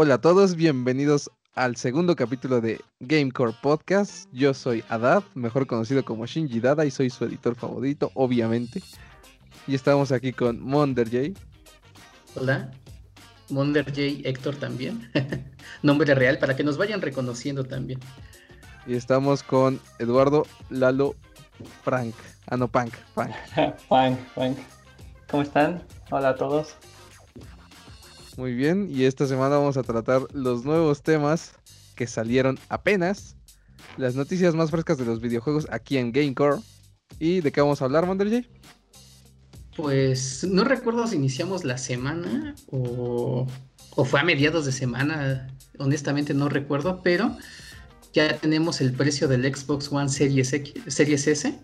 Hola a todos, bienvenidos al segundo capítulo de Gamecore Podcast. Yo soy Adad, mejor conocido como Shinji Dada y soy su editor favorito, obviamente. Y estamos aquí con Monder J. Hola, Monder J Héctor también. Nombre real para que nos vayan reconociendo también. Y estamos con Eduardo Lalo Frank. Ah, no, Punk. Punk. Punk, Punk. ¿Cómo están? Hola a todos. Muy bien, y esta semana vamos a tratar los nuevos temas que salieron apenas, las noticias más frescas de los videojuegos aquí en Gamecore. ¿Y de qué vamos a hablar, J? Pues no recuerdo si iniciamos la semana o, o fue a mediados de semana, honestamente no recuerdo, pero ya tenemos el precio del Xbox One Series, X, Series S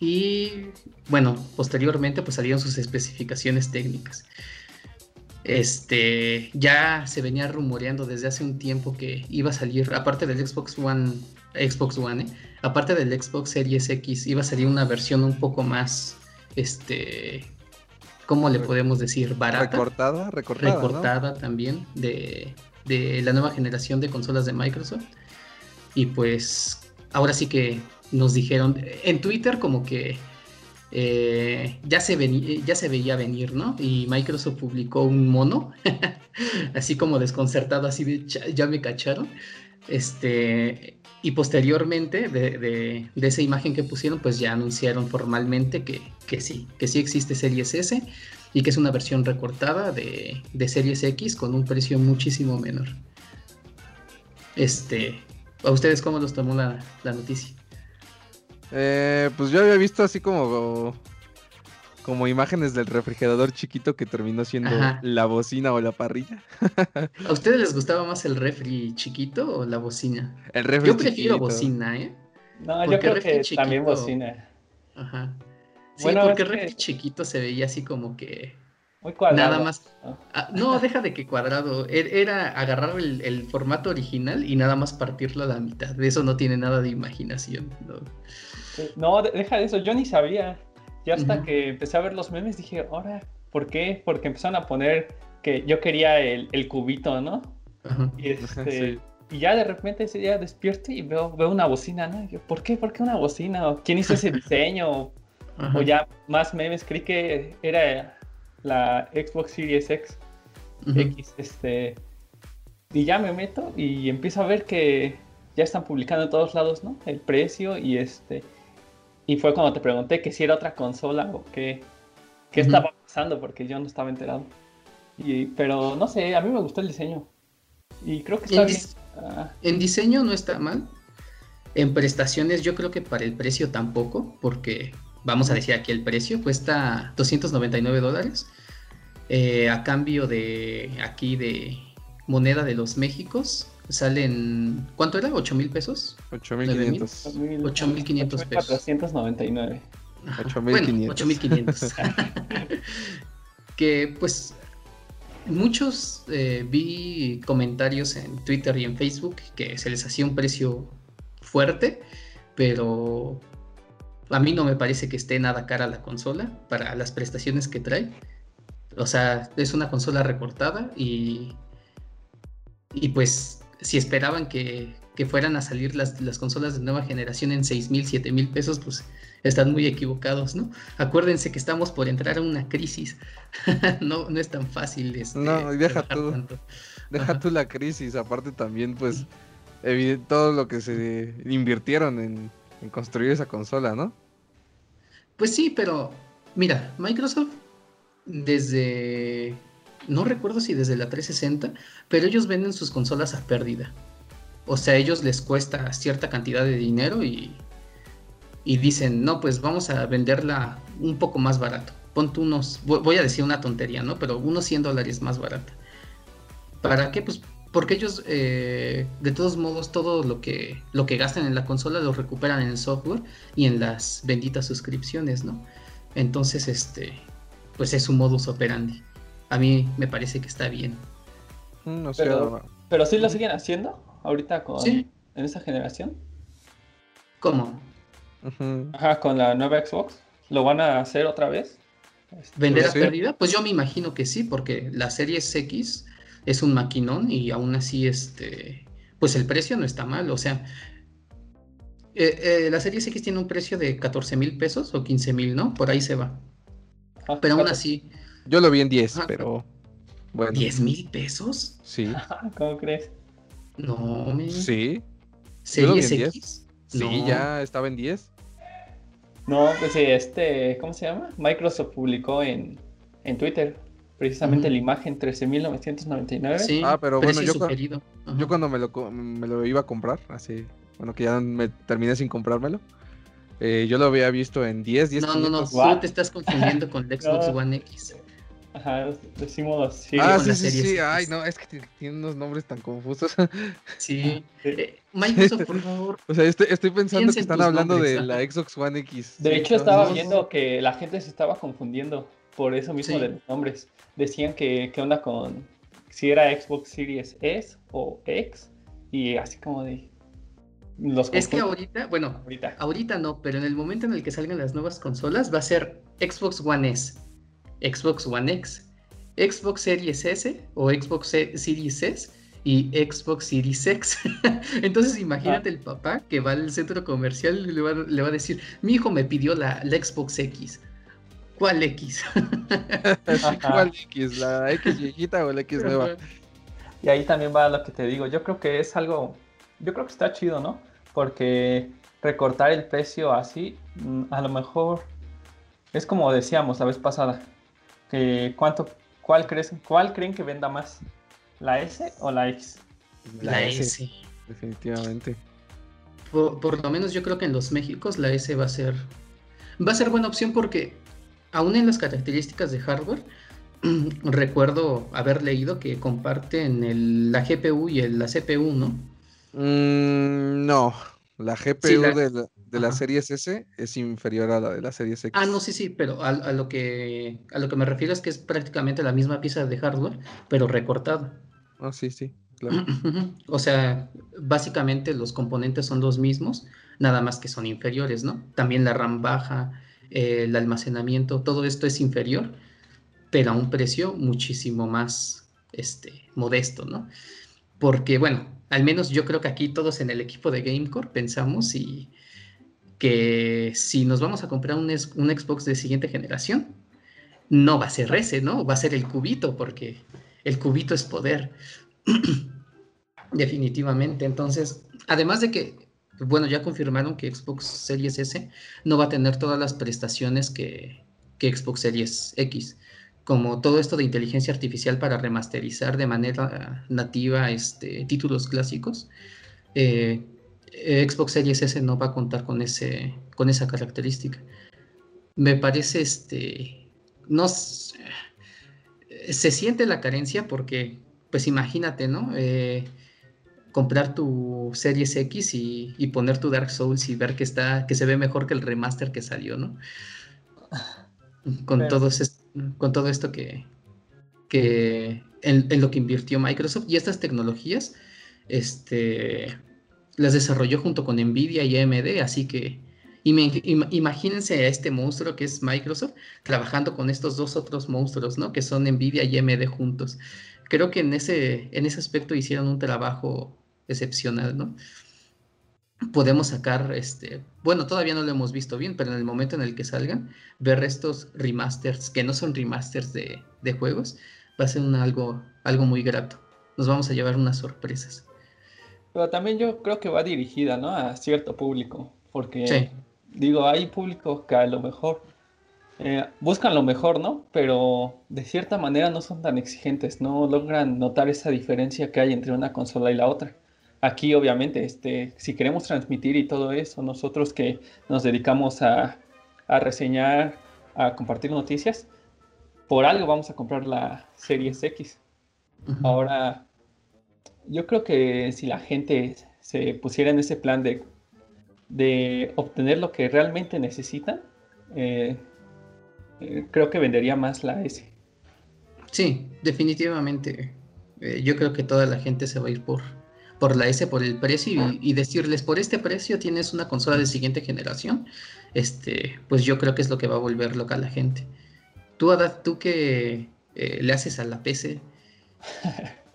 y bueno, posteriormente pues salieron sus especificaciones técnicas. Este, ya se venía rumoreando desde hace un tiempo que iba a salir, aparte del Xbox One, Xbox One, ¿eh? aparte del Xbox Series X, iba a salir una versión un poco más, este, ¿cómo le podemos decir? Barata. Recortada, recortada. Recortada también de, de la nueva generación de consolas de Microsoft. Y pues ahora sí que nos dijeron en Twitter como que eh, ya, se ya se veía venir, ¿no? Y Microsoft publicó un mono, así como desconcertado, así de ya me cacharon. Este, y posteriormente de, esa imagen que pusieron, pues ya anunciaron formalmente que, que, sí, que sí existe Series S y que es una versión recortada de, de Series X con un precio muchísimo menor. Este, ¿a ustedes cómo los tomó la, la noticia? Eh, pues yo había visto así como como imágenes del refrigerador chiquito que terminó siendo la bocina o la parrilla. ¿A ustedes les gustaba más el refri chiquito o la bocina? El refri Yo prefiero bocina, ¿eh? No, yo creo que también bocina. Ajá. Sí, bueno, porque el refri chiquito se veía así como que muy cuadrado. Nada más. Ah, no, deja de que cuadrado. E-, era agarrar el, formato original y nada más partirlo a la mitad. De eso no tiene nada de imaginación. No, deja de eso. Yo ni sabía. Ya hasta que empecé a ver los memes dije, ahora, ¿por qué? Porque empezaron a poner que yo quería el, cubito, ¿no? Y, este, y ya de repente ese día despierto y veo, veo una bocina, ¿no? yo, ¿por qué? ¿Por qué una bocina? ¿Quién hizo ese diseño? O ya más memes, creí que era la Xbox Series X, X, este, y ya me meto y empiezo a ver que ya están publicando en todos lados, ¿no? El precio y este, y fue cuando te pregunté que si era otra consola o qué, qué estaba pasando, porque yo no estaba enterado. Y, pero no sé, a mí me gustó el diseño. Y creo que está bien. Ah. En diseño no está mal. En prestaciones yo creo que para el precio tampoco, porque vamos a decir aquí el precio, cuesta 299 dólares. Eh, a cambio de aquí de moneda de los Méxicos, salen. ¿Cuánto era? ¿8 mil pesos? 8 mil 500. 8 mil 500 pesos. 499. 8 mil 8 mil 500. que pues muchos eh, vi comentarios en Twitter y en Facebook que se les hacía un precio fuerte, pero a mí no me parece que esté nada cara la consola para las prestaciones que trae. O sea, es una consola recortada y, y pues si esperaban que, fueran a salir las, consolas de nueva generación en 6 mil, 7 mil pesos, pues están muy equivocados, ¿no? Acuérdense que estamos por entrar a una crisis. no, no es tan fácil. Este, no, deja tú, deja tú la crisis. Aparte también, pues, todo lo que se invirtieron en construir esa consola, ¿no? Pues sí, pero mira, Microsoft desde, no recuerdo si desde la 360, pero ellos venden sus consolas a pérdida. O sea, a ellos les cuesta cierta cantidad de dinero y, y dicen, no, pues vamos a venderla un poco más barato. Ponte unos, voy a decir una tontería, ¿no? Pero unos 100 dólares más barata. ¿Para qué? Pues porque ellos, eh, de todos modos, todo lo que, lo que gastan en la consola lo recuperan en el software y en las benditas suscripciones, ¿no? Entonces, este, pues es su modus operandi. A mí me parece que está bien. Mm, no sé, pero, pero sí lo siguen haciendo ahorita con en esa generación. ¿Cómo? Ajá, con la nueva Xbox. ¿Lo van a hacer otra vez? ¿Vender a pérdida? Pues yo me imagino que sí, porque la serie X es un maquinón y aún así, este, pues el precio no está mal. O sea, eh, eh, la serie X tiene un precio de 14 mil pesos o 15 mil, ¿no? Por ahí se va. Ah, pero aún así. Yo lo vi en 10, pero. Bueno. ¿10 mil pesos? Sí. ¿Cómo crees? No, me... Sí. ¿Series X? Sí, ya estaba en 10. No, pues sí, este, ¿cómo se llama? Microsoft publicó en, en Twitter precisamente la imagen 13.999. Sí, ah, pero bueno, yo, yo cuando me lo, me lo iba a comprar, así, bueno, que ya me terminé sin comprármelo, eh, yo lo había visto en 10, 10. No, no, no, tú te estás confundiendo con el Xbox One X. Ajá, decimos así. Ah, sí, sí, sí. Ay, no, es que tiene unos nombres tan confusos. Sí. Eh, Microsoft, por favor. O sea, estoy, estoy pensando que están hablando de la Xbox One X. De hecho, estaba viendo que la gente se estaba confundiendo por eso mismo de los nombres. Decían que qué onda con si era Xbox Series S o X y así como de los es que ahorita, bueno, ahorita. ahorita no, pero en el momento en el que salgan las nuevas consolas va a ser Xbox One S Xbox One X, Xbox Series S o Xbox Series S y Xbox Series X. Entonces imagínate el papá que va al centro comercial y le va, a decir, mi hijo me pidió la, Xbox X. ¿Cuál X? ¿Cuál X? ¿La X viejita o la X nueva? Y ahí también va lo que te digo. Yo creo que es algo, yo creo que está chido, ¿no? Porque recortar el precio así, mm, a lo mejor es como decíamos la vez pasada ¿cuánto, cuál, crees, ¿Cuál creen que venda más? ¿La S o la X? La, S, Definitivamente. Por, lo menos yo creo que en los Méxicos la S va a ser va a ser buena opción porque aún en las características de hardware recuerdo haber leído que comparten la GPU y la CPU, ¿no? Mm, no, la GPU de, de la serie S es inferior a la de la serie X. Ah, no, sí, sí, pero a, lo que, a lo que me refiero es que es prácticamente la misma pieza de hardware, pero recortada. Ah, sí, sí, claro. o sea, básicamente los componentes son los mismos, nada más que son inferiores, ¿no? También la RAM baja, el almacenamiento, todo esto es inferior, pero a un precio muchísimo más este, modesto, ¿no? Porque, bueno, al menos yo creo que aquí todos en el equipo de Gamecore pensamos y que si nos vamos a comprar un, un, Xbox de siguiente generación, no va a ser ese, ¿no? Va a ser el cubito, porque el cubito es poder. Definitivamente. Entonces, además de que, bueno, ya confirmaron que Xbox Series S no va a tener todas las prestaciones que, que Xbox Series X como todo esto de inteligencia artificial para remasterizar de manera nativa este, títulos clásicos. Eh, Xbox Series S no va a contar con, ese, con esa característica. Me parece, este, no se siente la carencia porque, pues imagínate, ¿no? Eh, comprar tu Series X y, poner tu Dark Souls y ver que está, que se ve mejor que el remaster que salió, ¿no? Con, todo, con todo esto que, que en, en, lo que invirtió Microsoft y estas tecnologías, este, las desarrolló junto con Nvidia y AMD, así que imagínense a este monstruo que es Microsoft trabajando con estos dos otros monstruos, ¿no? Que son Nvidia y AMD juntos. Creo que en ese, en ese aspecto hicieron un trabajo excepcional, ¿no? Podemos sacar, este, bueno, todavía no lo hemos visto bien, pero en el momento en el que salgan, ver estos remasters, que no son remasters de, juegos, va a ser algo, algo muy grato. Nos vamos a llevar unas sorpresas. Pero también yo creo que va dirigida, ¿no? A cierto público, porque digo, hay públicos que a lo mejor eh, buscan lo mejor, ¿no? Pero de cierta manera no son tan exigentes, no logran notar esa diferencia que hay entre una consola y la otra. Aquí, obviamente, este, si queremos transmitir y todo eso, nosotros que nos dedicamos a, a reseñar, a compartir noticias, por algo vamos a comprar la Series X. Ahora, yo creo que si la gente se pusiera en ese plan de, de obtener lo que realmente necesitan, eh, eh, creo que vendería más la S. Sí, definitivamente. Eh, yo creo que toda la gente se va a ir por, por la S, por el precio y, decirles, por este precio tienes una consola de siguiente generación, este, pues yo creo que es lo que va a volver loca a la gente. Tú, Adad, tú que le haces a la PC,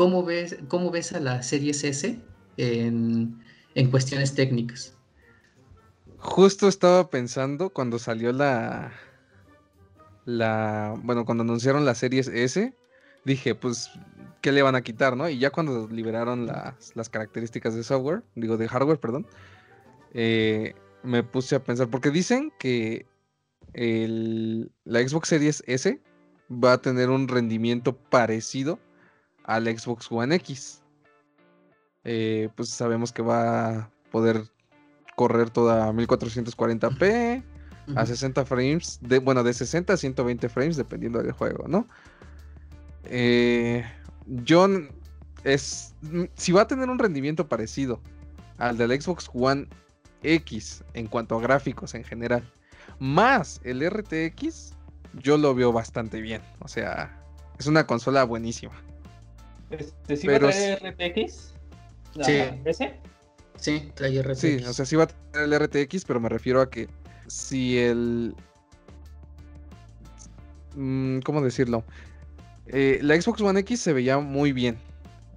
¿cómo ves, cómo ves a la Series S en, en cuestiones técnicas? Justo estaba pensando cuando salió la, la, bueno, cuando anunciaron la Series S, dije, pues, ¿qué le van a quitar, no? Y ya cuando liberaron las, las características de software, digo, de hardware, perdón, eh, me puse a pensar, porque dicen que el, la Xbox Series S va a tener un rendimiento parecido al Xbox One X. Eh, pues sabemos que va a poder correr toda 1440p a 60 frames, de, bueno, de 60 a 120 frames dependiendo del juego, ¿no? Eh, John es, si va a tener un rendimiento parecido al del Xbox One X en cuanto a gráficos en general, más el RTX, yo lo veo bastante bien. O sea, es una consola buenísima. Este, ¿Sí Pero... va a traer RTX? sí. ¿Ese? Sí, trae RTX. Sí, o sea, sí va a tener el RTX, pero me refiero a que si el... Mm, ¿Cómo decirlo? Eh, la Xbox One X se veía muy bien.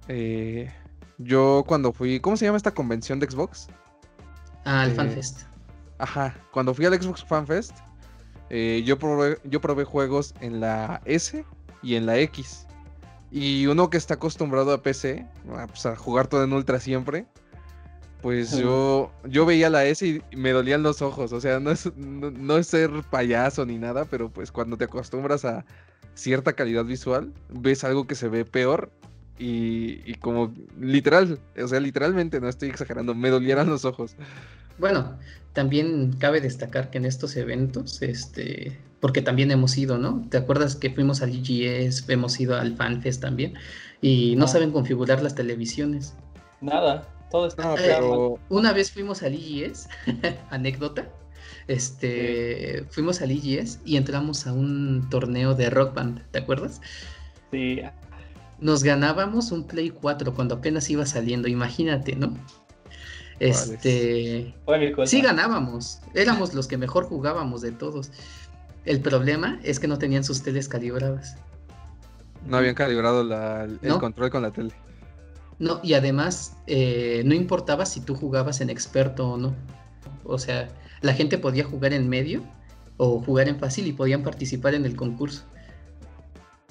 Eh, yo cuando fui... ¿Cómo se llama esta convención de Xbox? Ah, el eh, FanFest. Ajá, cuando fui al Xbox FanFest, eh, yo, probé, yo probé juegos en la S y en la X. Y uno que está acostumbrado a PC, pues, a jugar todo en ultra siempre, pues yo, yo veía la S y me dolían los ojos. O sea, no es, no, es ser payaso ni nada, pero pues cuando te acostumbras a cierta calidad visual, ves algo que se ve peor y, y, como literal, o sea, literalmente, no estoy exagerando, me dolieran los ojos. Bueno, también cabe destacar que en estos eventos, este, porque también hemos ido, ¿no? ¿Te acuerdas que fuimos al IGS, hemos ido al FanFest también, y no, saben configurar las televisiones? Nada, todo está eh, Una vez fuimos al IGS, anécdota, este, fuimos al IGS y entramos a un torneo de rock band, ¿te acuerdas? Sí. Nos ganábamos un Play 4 cuando apenas iba saliendo, imagínate, ¿no? Este, sí ganábamos, éramos los que mejor jugábamos de todos. El problema es que no tenían sus teles calibradas. No habían calibrado el control con la tele. No, y además eh, no importaba si tú jugabas en experto o no. O sea, la gente podía jugar en medio o jugar en fácil y podían participar en el concurso.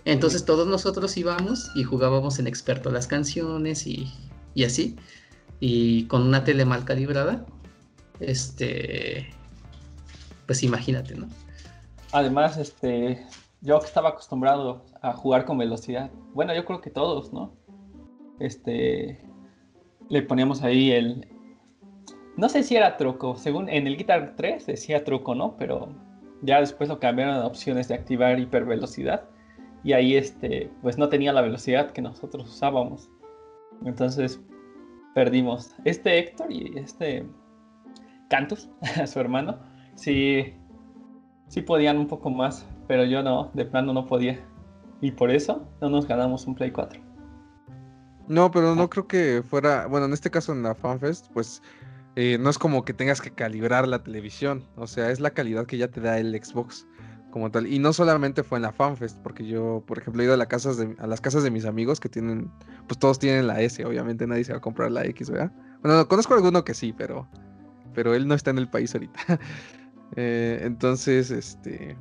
Entonces todos nosotros íbamos y jugábamos en experto las canciones y, y así y con una tele mal calibrada, este, pues imagínate, ¿no? Además, este, yo que estaba acostumbrado a jugar con velocidad, bueno, yo creo que todos, ¿no? Este, le poníamos ahí el, no sé si era truco, según en el Guitar 3 decía truco, ¿no? Pero ya después lo cambiaron a opciones de activar hipervelocidad y ahí este, pues no tenía la velocidad que nosotros usábamos. Entonces, perdimos. Este Héctor y este Cantus, su hermano, sí, sí podían un poco más, pero yo no, de plano no podía. Y por eso no nos ganamos un Play 4. No, pero no creo que fuera, bueno, en este caso en la FanFest, pues eh, no es como que tengas que calibrar la televisión, o sea, es la calidad que ya te da el Xbox como tal. Y no solamente fue en la FanFest, porque yo, por ejemplo, he ido a, las casas de, a las casas de mis amigos que tienen, pues todos tienen la S, obviamente nadie se va a comprar la X, ¿verdad? Bueno, conozco a alguno que sí, pero, pero él no está en el país ahorita. Eh, entonces, este,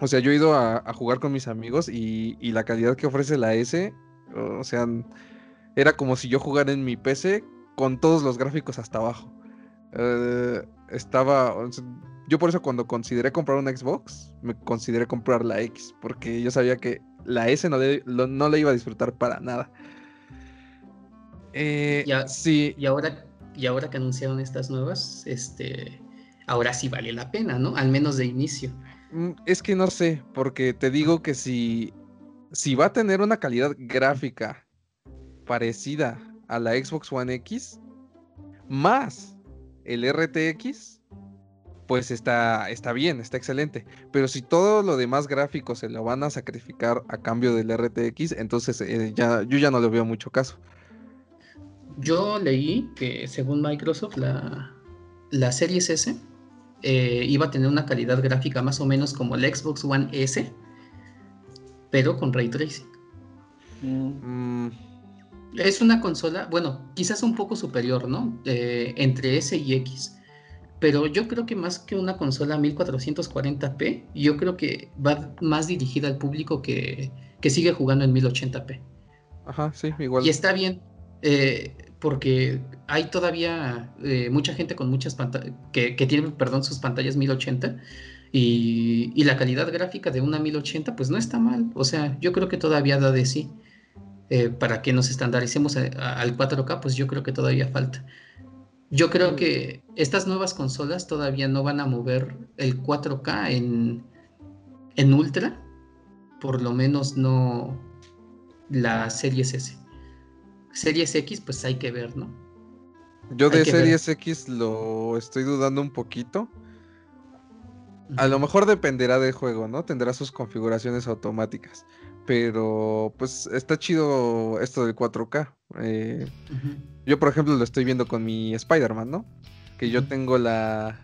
o sea, yo he ido a, jugar con mis amigos y, y, la calidad que ofrece la S, o sea, era como si yo jugara en mi PC con todos los gráficos hasta abajo. Eh, estaba, yo por eso cuando consideré comprar una Xbox, me consideré comprar la X, porque yo sabía que la S no le, no le iba a disfrutar para nada. Eh, sí. Y ahora, y ahora que anunciaron estas nuevas, este, ahora sí vale la pena, ¿no? Al menos de inicio. Mm, es que no sé, porque te digo que si, si va a tener una calidad gráfica parecida a la Xbox One X, más el RTX, pues está, está bien, está excelente. Pero si todo lo demás gráfico se lo van a sacrificar a cambio del RTX, entonces eh, ya, yo ya no le veo mucho caso. Yo leí que según Microsoft la, la Series S eh, iba a tener una calidad gráfica más o menos como el Xbox One S, pero con ray tracing. Mm. Mm, Es una consola, bueno, quizás un poco superior, ¿no? Eh, entre S y X. Pero yo creo que más que una consola 1440p, yo creo que va más dirigida al público que, sigue jugando en 1080p. Ajá, sí, igual. Y está bien, eh, porque hay todavía eh, mucha gente con muchas que, que tiene, perdón, sus pantallas 1080 y, la calidad gráfica de una 1080 pues no está mal. O sea, yo creo que todavía da de sí. Eh, para que nos estandaricemos al 4K, pues yo creo que todavía falta. Yo creo que estas nuevas consolas todavía no van a mover el 4K en, en Ultra, por lo menos no la Series S. Series X, pues hay que ver, ¿no? Yo de Series X lo estoy dudando un poquito a lo mejor dependerá del juego, ¿no? Tendrá sus configuraciones automáticas. Pero pues está chido esto del 4K. Eh, yo, por ejemplo, lo estoy viendo con mi Spider-Man, ¿no? Que yo tengo la,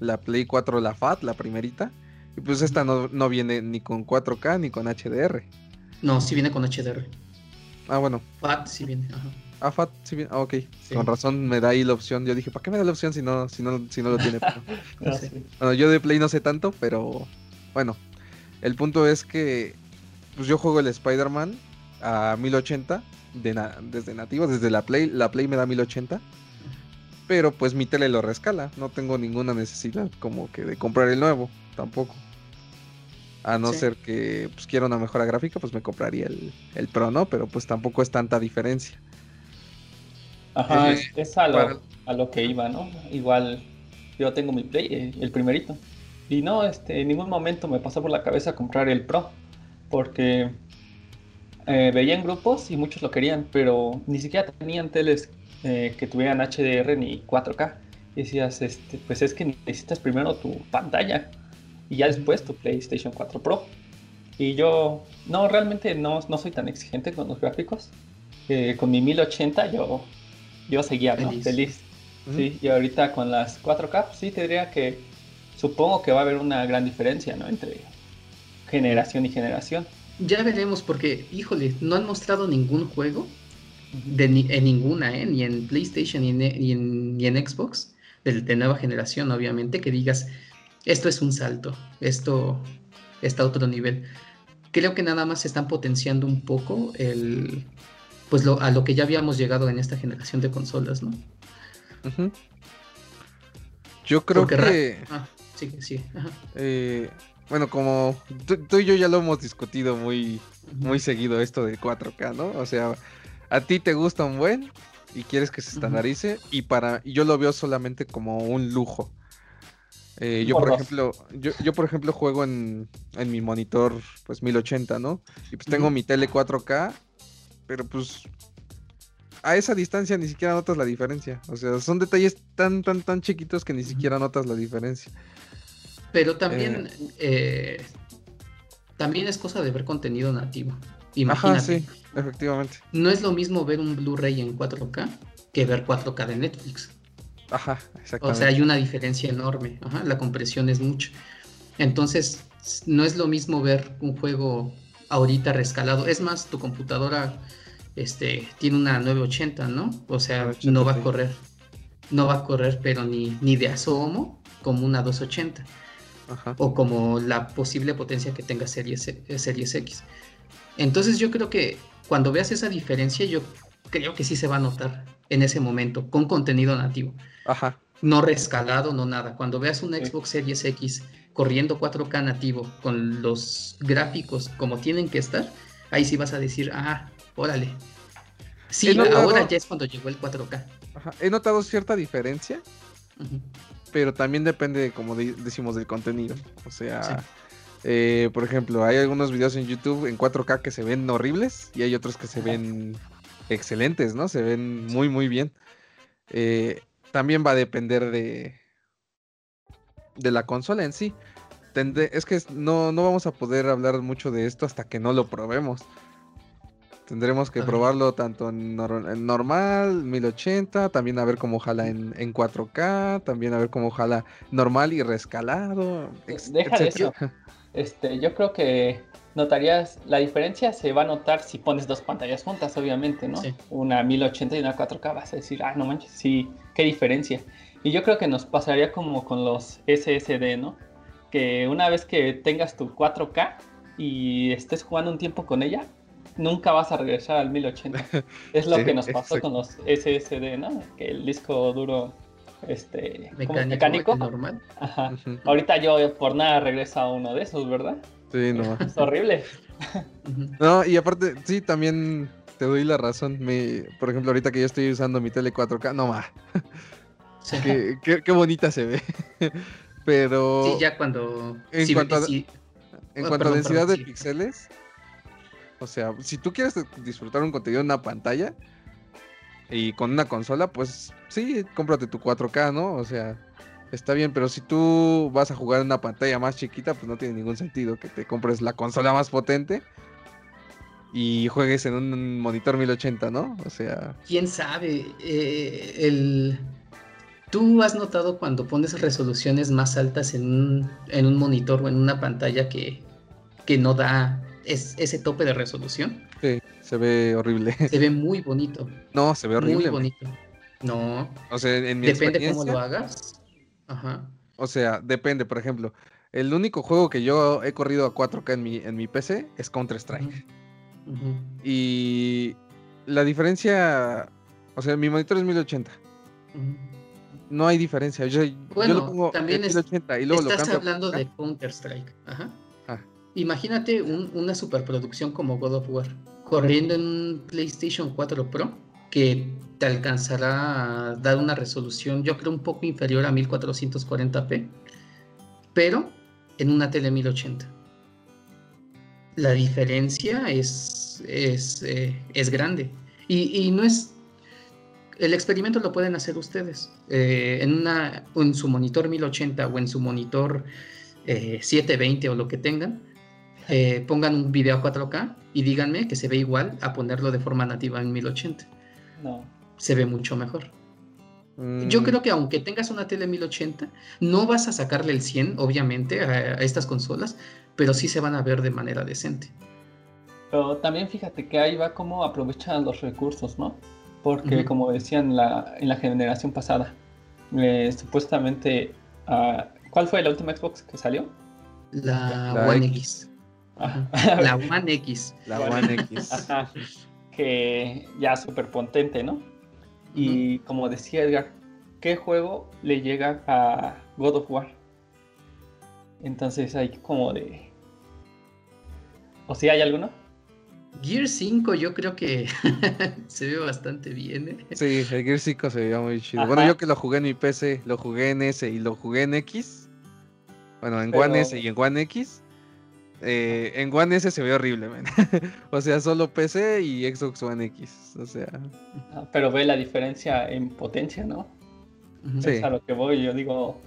la Play 4, la FAT, la primerita. Y pues esta no, no viene ni con 4K ni con HDR. No, sí viene con HDR. Ah, bueno. FAT sí viene, ajá. Ah, FAT, sí, bien. Ah, ok. Con razón me da ahí la opción. Yo dije, ¿para qué me da la opción si no, si no, si no lo tiene? bueno, yo de Play no sé tanto, pero bueno. El punto es que pues yo juego el Spider-Man a 1080 desde nativo, desde la Play. La Play me da 1080. Pero pues mi tele lo rescala. No tengo ninguna necesidad como que de comprar el nuevo. Tampoco. A no ser que pues, quiera una mejora gráfica, pues me compraría el, el Pro, ¿no? Pero pues tampoco es tanta diferencia. Ajá, es, a, lo, a, lo, que iba, ¿no? Igual yo tengo mi Play, eh, el primerito. Y no, este, en ningún momento me pasó por la cabeza comprar el Pro. Porque eh, veía en grupos y muchos lo querían, pero ni siquiera tenían teles eh, que tuvieran HDR ni 4K. Y decías, este, pues es que necesitas primero tu pantalla y ya después tu PlayStation 4 Pro. Y yo, no, realmente no, no soy tan exigente con los gráficos. con mi 1080 yo yo seguía feliz. Sí, y ahorita con las 4K, sí, te diría que supongo que va a haber una gran diferencia, ¿no? Entre generación y generación. Ya veremos, porque, híjole, no han mostrado ningún juego de en ninguna, ¿eh? Ni en PlayStation ni en, ni en, Xbox, de, de, nueva generación, obviamente, que digas, esto es un salto, esto está a otro nivel. Creo que nada más están potenciando un poco el, pues lo, a lo que ya habíamos llegado en esta generación de consolas, ¿no? Yo creo que... Ah, sí, sí. Eh, bueno, como tú, y yo ya lo hemos discutido muy, muy seguido esto del 4K, ¿no? O sea, a ti te gusta un buen y quieres que se estandarice y para yo lo veo solamente como un lujo. Eh, yo, por ejemplo, yo, yo, por ejemplo, juego en, en, mi monitor, pues 1080, ¿no? Y pues tengo mi tele 4K pero pues a esa distancia ni siquiera notas la diferencia. O sea, son detalles tan, tan, tan chiquitos que ni siquiera notas la diferencia. Pero también, eh, eh, también es cosa de ver contenido nativo. Imagínate. Ajá, sí, efectivamente. No es lo mismo ver un Blu-ray en 4K que ver 4K de Netflix. Ajá, exactamente. O sea, hay una diferencia enorme. Ajá, la compresión es mucho. Entonces, no es lo mismo ver un juego ahorita rescalado. Es más, tu computadora este, tiene una 980, ¿no? O sea, no va a correr. No va a correr, pero ni, ni de asomo como una 280. O como la posible potencia que tenga Series, eh, Series X. Entonces yo creo que cuando veas esa diferencia, yo creo que sí se va a notar en ese momento, con contenido nativo. Ajá. No rescalado, no nada. Cuando veas un Xbox Series X corriendo 4K nativo con los gráficos como tienen que estar, ahí sí vas a decir, ah, órale. Sí, ahora ya es cuando llegó el 4K. He notado cierta diferencia, pero también depende, como decimos, del contenido. O sea, eh, por ejemplo, hay algunos videos en YouTube en 4K que se ven horribles y hay otros que se ven excelentes, ¿no? Se ven muy, muy bien. Eh, también va a depender de, de la consola en sí es que no, no vamos a poder hablar mucho de esto hasta que no lo probemos. Tendremos que probarlo tanto en, normal, 1080, también a ver cómo jala en, 4K, también a ver cómo jala normal y rescalado. Deja de eso. Este, yo creo que notarías, la diferencia se va a notar si pones dos pantallas juntas, obviamente, ¿no? Una 1080 y una 4K, vas a decir, ah, no manches, sí, qué diferencia. Y yo creo que nos pasaría como con los SSD, ¿no? Que una vez que tengas tu 4K y estés jugando un tiempo con ella, nunca vas a regresar al 1080. Es lo que nos pasó con los SSD, ¿no? Que el disco duro este mecánico, normal. Ajá. Ahorita yo por nada regreso a uno de esos, ¿verdad? Sí, no. Es horrible. no, y aparte, sí, también te doy la razón. Me, por ejemplo, ahorita que yo estoy usando mi tele 4K, no más. qué, qué, bonita se ve. Pero. Sí, ya cuando. En cuanto a, en cuanto a densidad de píxeles, o sea, si tú quieres disfrutar un contenido en una pantalla y con una consola, pues sí, cómprate tu 4K, ¿no? O sea, está bien, pero si tú vas a jugar en una pantalla más chiquita, pues no tiene ningún sentido que te compres la consola más potente y juegues en un monitor 1080, ¿no? O sea... ¿Quién sabe? Eh, el... ¿Tú has notado cuando pones resoluciones más altas en un, en un monitor o en una pantalla que, que no da es, ese tope de resolución. Sí, se ve horrible. Se ve muy bonito. No, se ve horrible. Muy bonito. No. O sea, en mi Depende cómo lo hagas. Ajá. O sea, depende, por ejemplo. El único juego que yo he corrido a 4K en mi, en mi PC es Counter-Strike. Y la diferencia, o sea, mi monitor es 1080. No hay diferencia. Yo, bueno, lo pongo también es, 1080 y luego estás hablando de Counter-Strike. Ajá. Imagínate una superproducción como God of War, corriendo en un PlayStation 4 Pro, que te alcanzará a dar una resolución, yo creo, un poco inferior a 1440p, pero en una tele 1080. La diferencia es, es, eh, grande. Y, no es. El experimento lo pueden hacer ustedes. Eh, en, una, en su monitor 1080 o en su monitor 720 eh, o lo que tengan eh, pongan un video a 4K y díganme que se ve igual a ponerlo de forma nativa en 1080. No. Se ve mucho mejor. Yo mm. creo que aunque tengas una tele 1080, no vas a sacarle el 100, obviamente, a, estas consolas, pero sí se van a ver de manera decente. Pero también fíjate que ahí va como aprovechan los recursos, ¿no? Porque como decían la, en la generación pasada, eh, supuestamente, uh, ¿cuál fue la última Xbox que salió? La, One X. La One X. La One X. Que ya súper potente, ¿no? Y como decía Edgar, ¿qué juego le llega a God of War? Entonces hay como de... ¿O si hay alguno? Gear 5 yo creo que se ve bastante bien. ¿eh? Sí, el Gear 5 se veía muy chido. Bueno, yo que lo jugué en mi PC, lo jugué en S y lo jugué en X. Bueno, en One S y en One X. Eh, en One S se ve horrible, o sea, solo PC y Xbox One X. O sea. Ah, pero ve la diferencia en potencia, ¿no? Sí. Es a lo que voy. Yo digo,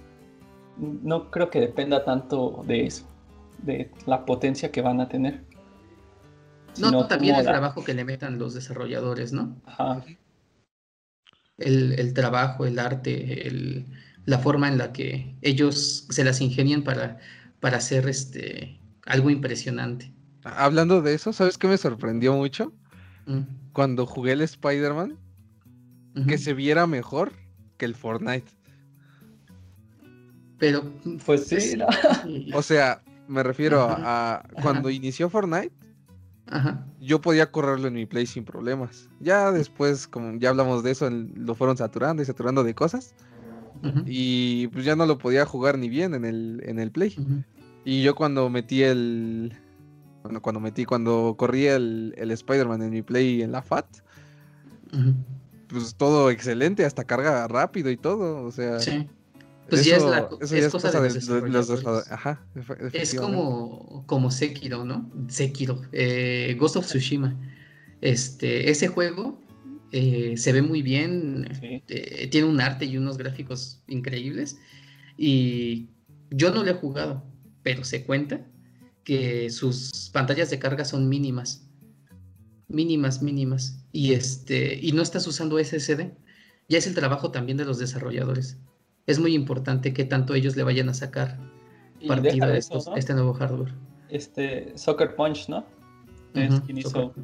no creo que dependa tanto de eso, de la potencia que van a tener. No, también el trabajo que le metan los desarrolladores, ¿no? Ajá. El, trabajo, el arte, la forma en la que ellos se las ingenian para, para hacer este algo impresionante. Hablando de eso, ¿sabes qué me sorprendió mucho? Mm. Cuando jugué el Spider-Man, que se viera mejor que el Fortnite. Pero, pues sí, O sea, me refiero a, cuando inició Fortnite, yo podía correrlo en mi Play sin problemas. Ya después, como ya hablamos de eso, lo fueron saturando y saturando de cosas. Y pues ya no lo podía jugar ni bien en el, en el Play. Y yo cuando metí el. Bueno, cuando metí, cuando corrí el, el Spider-Man en mi Play en la FAT, pues todo excelente, hasta carga rápido y todo, o sea. Sí. Pues ya es, la, es, cosa, de, los, dos. Ajá, es como, como Sekiro, ¿no? Sekiro, eh, Ghost of Tsushima. Este, ese juego eh, se ve muy bien, eh, tiene un arte y unos gráficos increíbles. Y yo no lo he jugado, pero se cuenta que sus pantallas de carga son mínimas. mínimas, mínimas. Y este, y no estás usando SSD. Ya es el trabajo también de los desarrolladores. Es muy importante que tanto ellos le vayan a sacar partido a este nuevo hardware. Este Soccer Punch, ¿no? es quien hizo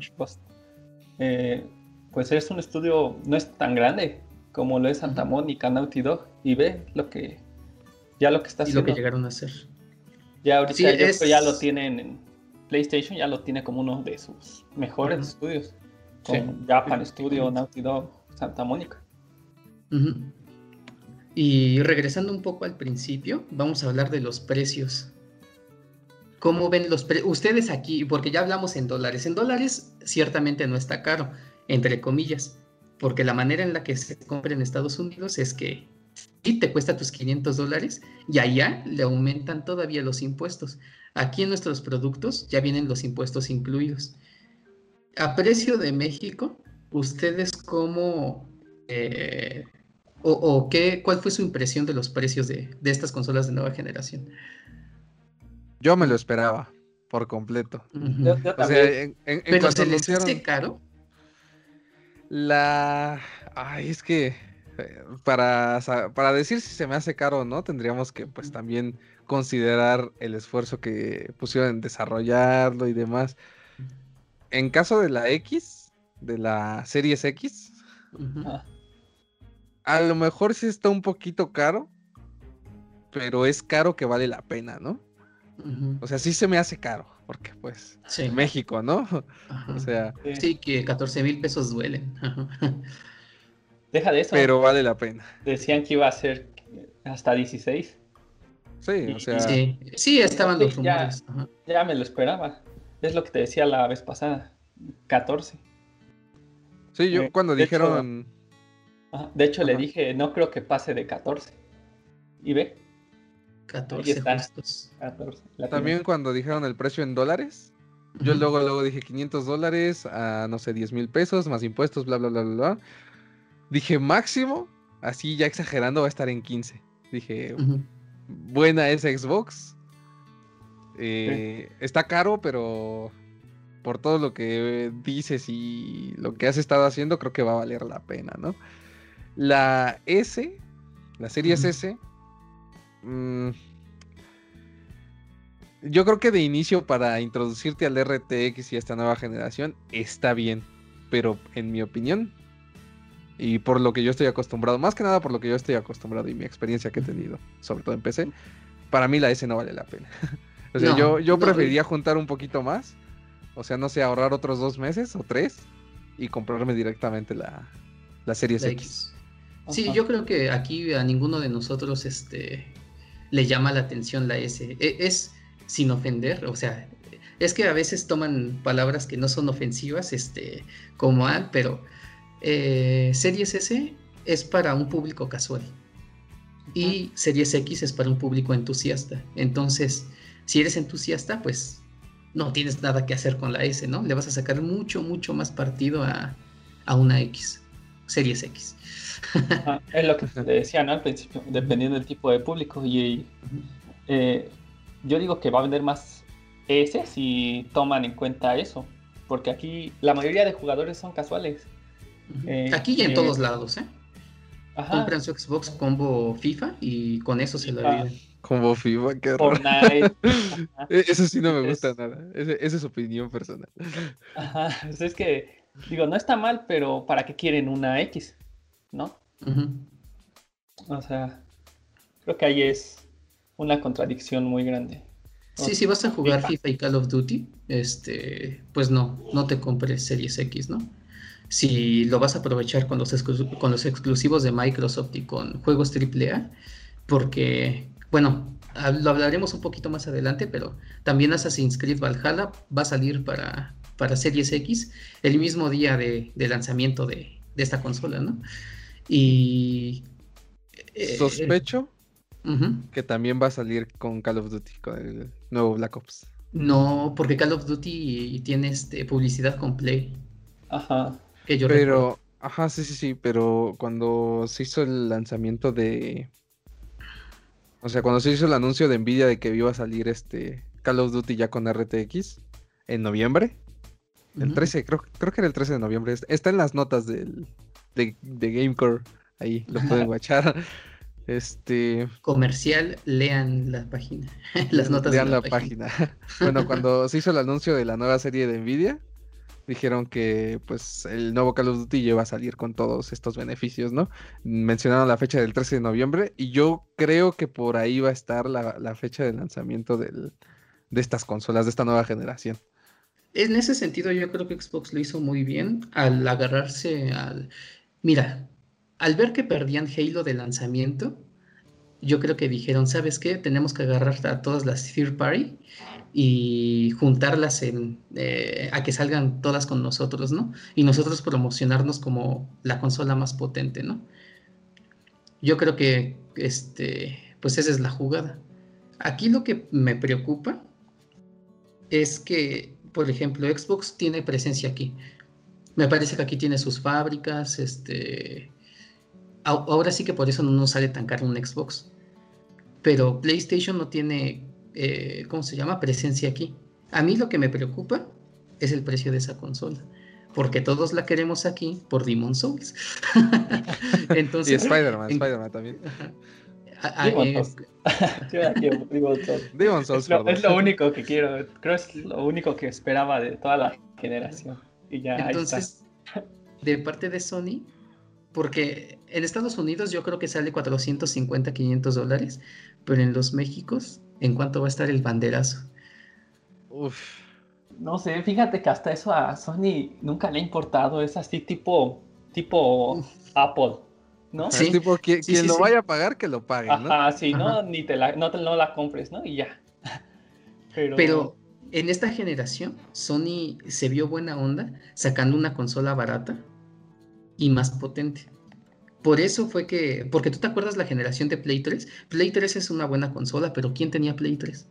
eh, pues es un estudio, no es tan grande como lo es Santa Mónica, Naughty Dog, y ve lo que, ya lo que está haciendo. Y lo que llegaron a hacer. Ya ahorita ya lo tienen en PlayStation, ya lo tiene como uno de sus mejores estudios. Con Japan Studio, Naughty Dog, Santa Mónica. Y regresando un poco al principio, vamos a hablar de los precios. ¿Cómo ven los precios? Ustedes aquí, porque ya hablamos en dólares. En dólares ciertamente no está caro, entre comillas, porque la manera en la que se compra en Estados Unidos es que y te cuesta tus 500 dólares y allá le aumentan todavía los impuestos. Aquí en nuestros productos ya vienen los impuestos incluidos. A precio de México, ¿ustedes cómo eh, o, qué, cuál fue su impresión de los precios de, estas consolas de nueva generación? Yo me lo esperaba por completo. Pero se les hace caro. La. Ay, es que para, para decir si se me hace caro o no, tendríamos que pues también considerar el esfuerzo que pusieron en desarrollarlo y demás. En caso de la X, de la Series X, a lo mejor sí está un poquito caro, pero es caro que vale la pena, ¿no? O sea, sí se me hace caro, porque pues México, ¿no? O sea... Sí, que 14 mil pesos duelen. Deja de eso. Pero vale la pena. Decían que iba a ser hasta 16. Sí, o sea. Sí, estaban los rumores. Ya, me lo esperaba. Es lo que te decía la vez pasada. 14. Sí, yo eh, cuando dijeron. de hecho, le dije, no creo que pase de 14. ¿Y ve? 14 También cuando dijeron el precio en dólares. Yo luego, luego dije 500 dólares a, no sé, 10 mil pesos, más impuestos, bla, bla, bla, bla, bla. Dije, máximo, así ya exagerando, va a estar en 15. Dije, buena es Xbox. Eh, está caro, pero por todo lo que dices y lo que has estado haciendo, creo que va a valer la pena, ¿no? La S, la serie S, mm, yo creo que de inicio para introducirte al RTX y a esta nueva generación está bien, pero en mi opinión y por lo que yo estoy acostumbrado, más que nada por lo que yo estoy acostumbrado y mi experiencia que he tenido, sobre todo en PC, para mí la S no vale la pena. o sea, yo, yo preferiría juntar un poquito más, o sea, no sé, ahorrar otros dos meses o tres y comprarme directamente la, la Series X. Sí, yo creo que aquí a ninguno de nosotros este, le llama la atención la S. E, es sin ofender, o sea, es que a veces toman palabras que no son ofensivas, este, como al, pero eh, Series S es para un público casual y Series X es para un público entusiasta. Entonces, si eres entusiasta, pues no tienes nada que hacer con la S, ¿no? Le vas a sacar mucho, mucho más partido a, una X, Series X. es lo que te decía, ¿no? Al principio, dependiendo del tipo de público. Y eh, yo digo que va a vender más S si toman en cuenta eso. Porque aquí la mayoría de jugadores son casuales. Eh, Aquí y en todos lados, ¿eh? Compran su Xbox combo FIFA y con eso se lo olvidan. Combo FIFA, qué raro. E-, eso sí no me gusta nada. esa es opinión personal. Ajá, pues es que, digo, no está mal, pero ¿para qué quieren una X? ¿No? O sea, creo que ahí es una contradicción muy grande. Sí, si vas a jugar FIFA y Call of Duty, este, pues no, no te compres Series X, ¿no? Si lo vas a aprovechar con los, con los exclusivos de Microsoft y con juegos AAA, porque, bueno, lo hablaremos un poquito más adelante, pero también Assassin's Creed Valhalla va a salir para, para Series X el mismo día de, lanzamiento de, esta consola, ¿no? Y... Eh, Sospecho que también va a salir con Call of Duty, con el nuevo Black Ops. No, porque Call of Duty tiene este, publicidad con Play. Ajá pero, ajá, sí, sí, sí, pero cuando se hizo el lanzamiento de... O sea, cuando se hizo el anuncio de Nvidia de que iba a salir este Call of Duty ya con RTX en noviembre, El 13, creo, creo que era el 13 de noviembre. Está en las notas del, de, de Gamecore. Ahí lo pueden guachar. Este. Comercial, lean la página. Las notas lean de la, página. bueno, cuando se hizo el anuncio de la nueva serie de Nvidia, dijeron que pues el nuevo Call of Duty iba a salir con todos estos beneficios, ¿no? Mencionaron la fecha del 13 de noviembre y yo creo que por ahí va a estar la, fecha de lanzamiento del, de estas consolas, de esta nueva generación. En ese sentido, yo creo que Xbox lo hizo muy bien al agarrarse al. Mira, al ver que perdían Halo de lanzamiento, yo creo que dijeron, ¿sabes qué? Tenemos que agarrar a todas las third party y juntarlas en, eh, a que salgan todas con nosotros, ¿no? Y nosotros promocionarnos como la consola más potente, ¿no? Yo creo que, este, pues esa es la jugada. Aquí lo que me preocupa es que, por ejemplo, Xbox tiene presencia aquí. Me parece que aquí tiene sus fábricas, este, ahora sí que por eso no nos sale tan caro un Xbox. Pero PlayStation no tiene, eh, ¿cómo se llama? Presencia aquí. A mí lo que me preocupa es el precio de esa consola. Porque todos la queremos aquí por Demon Souls. Entonces, y Spider-Man, Spider-Man también. Demon Souls. es, lo, es lo único que quiero. Creo que es lo único que esperaba de toda la generación. Y ya Entonces, de parte de Sony, porque en Estados Unidos yo creo que sale 450, 500 dólares, pero en los Méxicos, ¿en cuánto va a estar el banderazo? Uf. No sé, fíjate que hasta eso a Sony nunca le ha importado, es así tipo, tipo Apple, ¿no? Sí, tipo, quien, lo vaya a pagar, que lo pague, ¿no? Ajá, sí, ¿no? Ni te la, no, te, no la compres, ¿no? Y ya. Pero... pero en esta generación, Sony se vio buena onda sacando una consola barata y más potente. Por eso fue que, porque tú te acuerdas la generación de Play 3, Play 3 es una buena consola, pero ¿quién tenía Play 3?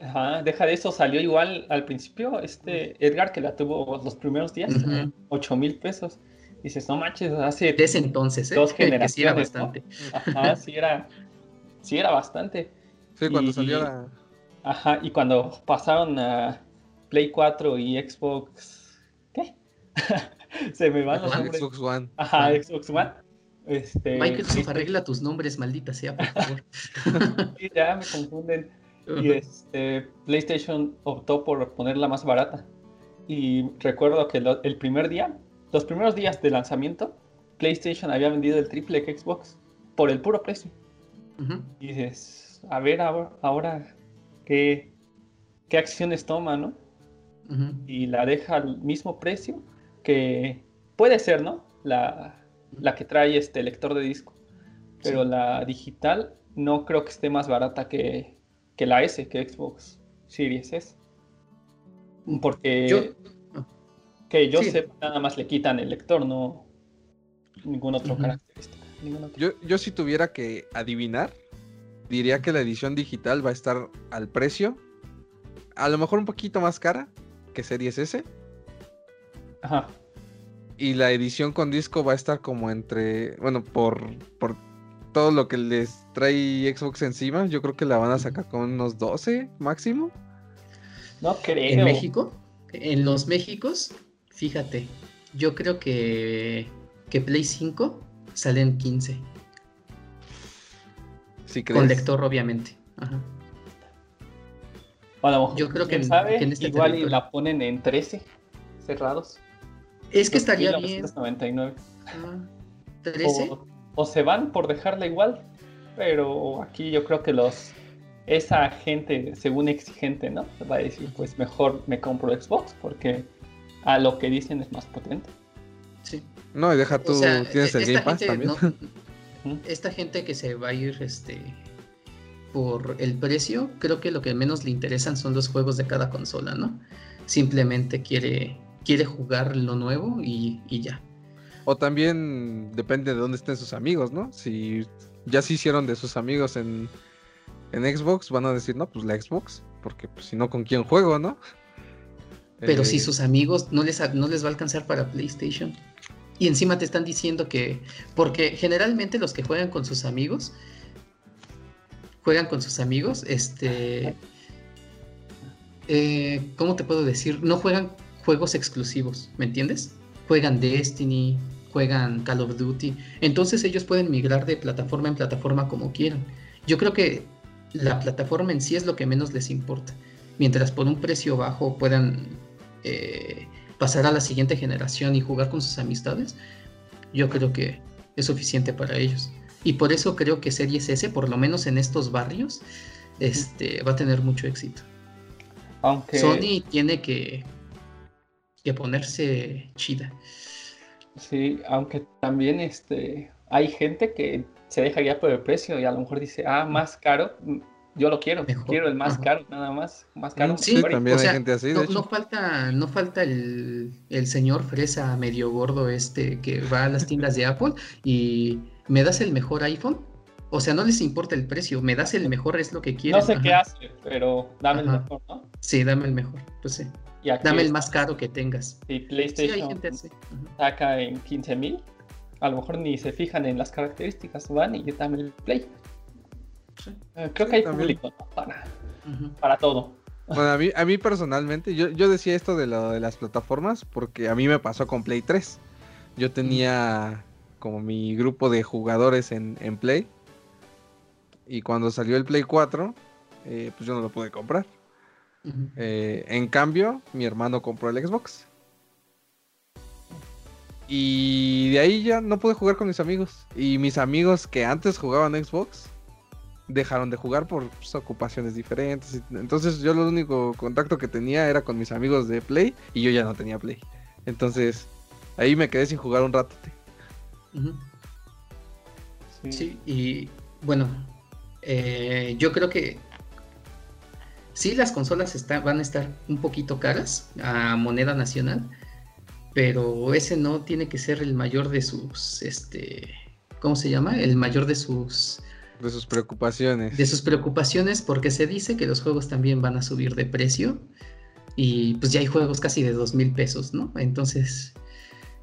Ajá, deja de eso, salió igual al principio, este Edgar que la tuvo los primeros días, 8 mil pesos. Dices, no manches, hace Desde entonces, ¿eh? dos generaciones. sí era bastante. Ajá, sí era, sí era bastante. Sí, cuando salió la... Ajá, y cuando pasaron a Play 4 y Xbox, ¿qué? Se me van los nombres. Xbox One. Ajá, Xbox One. Este, Microsoft arregla tus nombres, maldita sea, por favor. sí, ya me confunden. Y este, PlayStation optó por ponerla más barata. Y recuerdo que el primer día, los primeros días de lanzamiento, PlayStation había vendido el triple que Xbox por el puro precio. Y dices, a ver ahora, qué, qué acciones toma, ¿no? Y la deja al mismo precio que puede ser, ¿no? La, que trae este lector de disco. Pero la digital no creo que esté más barata que, la S, que Xbox Series S. Porque que yo sé, nada más le quitan el lector, no ningún otro característica. Yo, yo si tuviera que adivinar, diría que la edición digital va a estar al precio, a lo mejor un poquito más cara que Series S, Ajá. Y la edición con disco va a estar como entre, bueno, por, por todo lo que les trae Xbox encima, yo creo que la van a sacar con unos 12 máximo. No creo. ¿En México? En los Méxicos, fíjate, yo creo que, que Play 5 salen 15. ¿Sí Con lector, obviamente. Ajá. Bueno, yo creo que, en este igual la ponen en 13 cerrados. Es que estaría bien. 99. ¿13? O, se van por dejarla igual, pero aquí yo creo que los esa gente, según exigente, ¿no? Va a decir, pues mejor me compro Xbox porque a lo que dicen es más potente. Sí. No, y deja tú, tienes el Game Pass también. esta gente que se va a ir este por el precio, creo que lo que menos le interesan son los juegos de cada consola, ¿no? Simplemente quiere quiere jugar lo nuevo y, ya. O también depende de dónde estén sus amigos, ¿no? Si ya se hicieron de sus amigos en, Xbox, van a decir, no, pues la Xbox, porque pues, si no, ¿con quién juego, no? Pero si eh, sus amigos no les, no les va a alcanzar para PlayStation. Y encima te están diciendo que, porque generalmente los que juegan con sus amigos, juegan con sus amigos, este, eh, ¿cómo te puedo decir? No juegan juegos exclusivos, ¿me entiendes? Juegan Destiny, juegan Call of Duty, entonces ellos pueden migrar de plataforma en plataforma como quieran. Yo creo que la plataforma en sí es lo que menos les importa. Mientras por un precio bajo puedan eh, pasar a la siguiente generación y jugar con sus amistades, yo creo que es suficiente para ellos. Y por eso creo que Series S, por lo menos en estos barrios, este, va a tener mucho éxito. Aunque... Sony tiene que, que ponerse chida. Sí, aunque también este, hay gente que se deja guiar por el precio y a lo mejor dice, ah, más caro, yo lo quiero, quiero el más caro, nada más, más caro. Sí, también hay gente así. No, no, falta, no falta el, el, señor fresa medio gordo este que va a las tiendas de Apple y me das el mejor iPhone. O sea, no les importa el precio, me das el mejor, es lo que quiero. No sé qué hace, pero dame el mejor, ¿no? Sí, dame el mejor, pues sí. Dame el más caro que tengas. Y PlayStation saca en 15 mil, a lo mejor ni se fijan en las características, van y dame el Play. Eh, creo que hay público para, para todo. Bueno, a mí, a mí personalmente, yo, yo decía esto de lo de las plataformas porque a mí me pasó con Play 3. Yo tenía como mi grupo de jugadores en, Play. Y cuando salió el Play 4, eh, pues yo no lo pude comprar. Eh, en cambio, mi hermano compró el Xbox. Y de ahí ya no pude jugar con mis amigos. Y mis amigos que antes jugaban Xbox dejaron de jugar por pues, ocupaciones diferentes. Entonces yo lo único contacto que tenía era con mis amigos de Play y yo ya no tenía Play. Entonces ahí me quedé sin jugar un rato. sí. y bueno, eh, yo creo que sí las consolas van a estar un poquito caras a moneda nacional, pero ese no tiene que ser el mayor de sus, este, ¿cómo se llama? El mayor de sus de sus preocupaciones. De sus preocupaciones porque se dice que los juegos también van a subir de precio y pues ya hay juegos casi de dos mil pesos, ¿no? Entonces,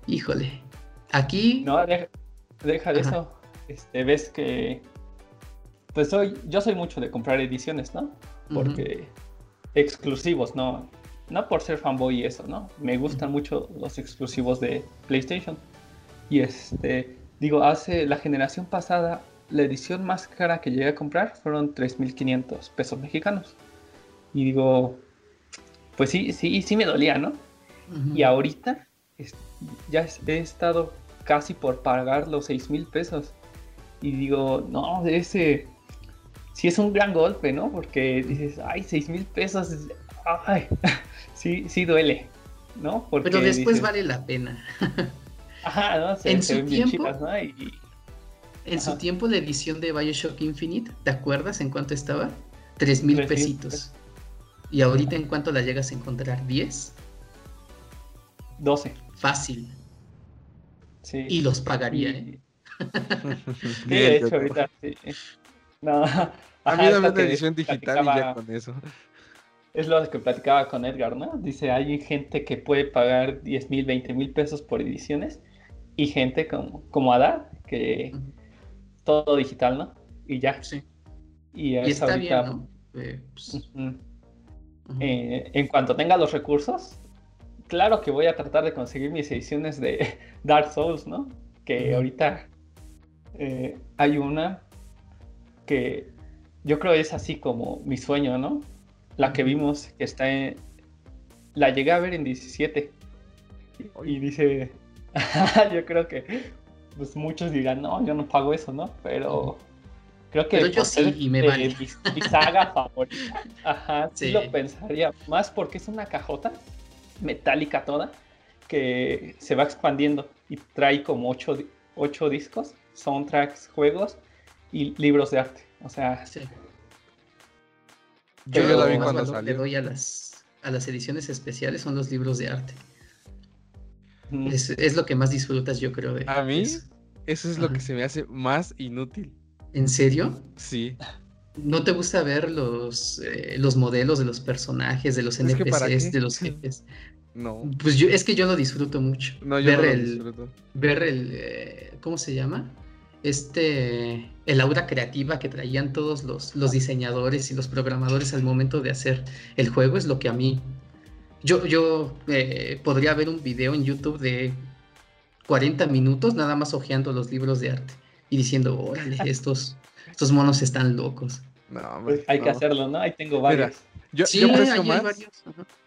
híjole, aquí... No, deja, de eso. Este, ves que... Pues soy, yo soy mucho de comprar ediciones, ¿no? Porque exclusivos, ¿no? No por ser fanboy y eso, ¿no? Me gustan mucho los exclusivos de PlayStation. Y este, digo, hace la generación pasada la edición más cara que llegué a comprar fueron 3.500 pesos mexicanos. Y digo, pues sí, sí, sí me dolía, ¿no? Y ahorita ya he estado casi por pagar los 6.000 pesos. Y digo, no, ese sí es un gran golpe, ¿no? Porque dices, ay, 6.000 pesos, ay, sí, sí duele, ¿no? Porque Pero después vale la pena. Ajá, ¿no? Se, en su tiempo, ¿no? Y, en su tiempo la edición de Bioshock Infinite, ¿te acuerdas en cuánto estaba? Tres mil pesitos. ¿Y ahorita en cuánto la llegas a encontrar? ¿10? 12. Fácil. Sí. Y los pagaría, ¿eh? de hecho, ahorita sí. No. a mí dame una edición digital y ya con eso. Es lo que platicaba con Edgar, ¿no? Dice, hay gente que puede pagar 10 mil, 20 mil pesos por ediciones y gente como, como Ada que todo digital, ¿no? Y ya. Sí. Y, está bien, ¿no? Eh, pues, eh, en cuanto tenga los recursos, claro que voy a tratar de conseguir mis ediciones de Dark Souls, ¿no? Que ahorita eh, hay una que yo creo es así como mi sueño, ¿no? La que vimos que está en... La llegué a ver en 17. Y dice... yo creo que pues muchos dirán, no, yo no pago eso, ¿no? Pero creo que yo sí, y me vale. mi, saga favorita, ajá, sí. lo pensaría, más porque es una cajota metálica toda que se va expandiendo y trae como ocho, ocho discos, soundtracks, juegos y libros de arte, o sea... Sí. Yo, yo vi cuando salió. le doy a las, a las ediciones especiales son los libros de arte. Es, lo que más disfrutas, yo creo. De, a mí, eso, es lo que se me hace más inútil. ¿En serio? Sí. ¿No te gusta ver los, eh, los modelos de los personajes, de los NPCs, de los jefes? No. Pues yo, es que yo lo disfruto mucho. No, yo ver no el, disfruto. Ver el, eh, ¿cómo se llama? Este, el aura creativa que traían todos los, los diseñadores y los programadores al momento de hacer el juego es lo que a mí Yo, yo eh, podría ver un video en YouTube de 40 minutos nada más hojeando los libros de arte y diciendo, órale, estos, estos monos están locos. No, pues hay que hacerlo, ¿no? Ahí tengo varios. yo, yo, aprecio más,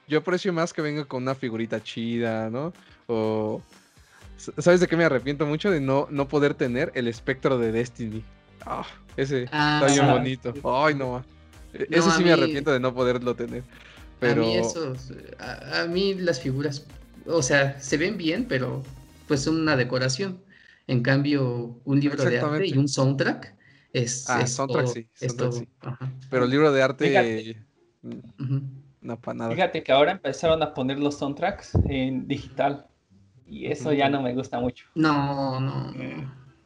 yo aprecio más que venga con una figurita chida, ¿no? O ¿Sabes de qué me arrepiento mucho? De no, no poder tener el espectro de Destiny. Ah, ese ah, está bien bonito. Ay, no. E, ese sí me arrepiento de no poderlo tener. Pero... A mí eso, a, mí las figuras, o sea, se ven bien, pero pues son una decoración. En cambio, un libro de arte y un soundtrack es. Ah, soundtrack sí. Pero el libro de arte. No, para nada. Fíjate que ahora empezaron a poner los soundtracks en digital. Y eso ya no me gusta mucho. No, no,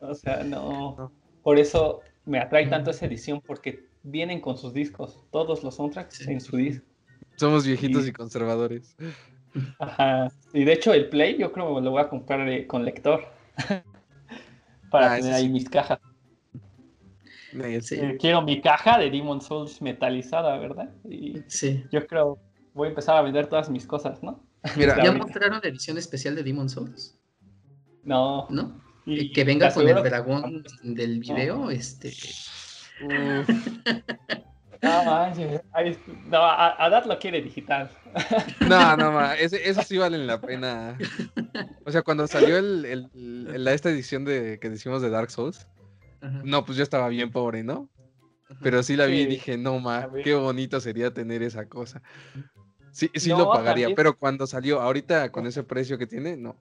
O sea, no. Por eso me atrae tanto esa edición, porque vienen con sus discos, todos los soundtracks en su disco. Somos viejitos y, conservadores. Ajá. Y de hecho, el Play yo creo que lo voy a comprar eh, con lector. para ah, tener ahí mis cajas. Eh, quiero mi caja de Demon Souls metalizada, ¿verdad? Y sí. Yo creo voy a empezar a vender todas mis cosas, ¿no? Mira, ¿ya mostraron la edición especial de Demon Souls? No. ¿No? que venga con el dragón del video, este. No, no, a, Adad lo quiere digital. No, no, ma, eso sí vale la pena. O sea, cuando salió el, el, esta edición de que decimos de Dark Souls, no, pues yo estaba bien pobre, ¿no? Pero sí la vi y dije, no, ma, qué bonito sería tener esa cosa. Sí, sí lo pagaría, pero cuando salió, ahorita con ese precio que tiene, no.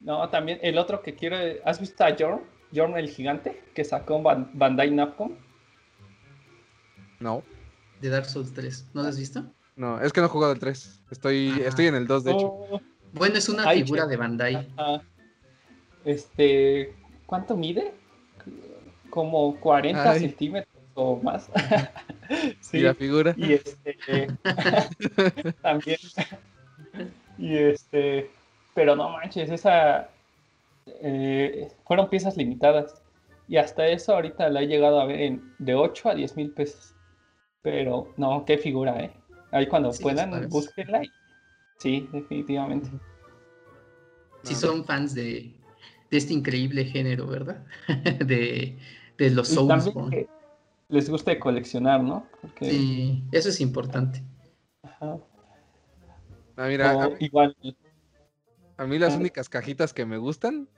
No, también el otro que quiero, ¿has visto a Jorn? Jorn el gigante, que sacó Bandai Namco. No. De Dark Souls 3, ¿no lo has visto? No, es que no he jugado el 3. Estoy, ah. estoy en el 2, de hecho. Oh. Bueno, es una figura de Bandai. Este, ¿cuánto mide? Como 40 centímetros o más. sí, y la figura. Y este también. y este, pero no manches, esa eh, fueron piezas limitadas. Y hasta eso ahorita la he llegado a ver en, de 8 a 10 mil pesos. Pero no, qué figura, ¿eh? Ahí cuando puedan, búsquenla. Sí, definitivamente. Sí, son fans de, de este increíble género, ¿verdad? de, de los Soulsborne les guste coleccionar, ¿no? Sí, eso es importante. Ajá. Ah, mira, a mí, igual. A mí las ah. únicas cajitas que me gustan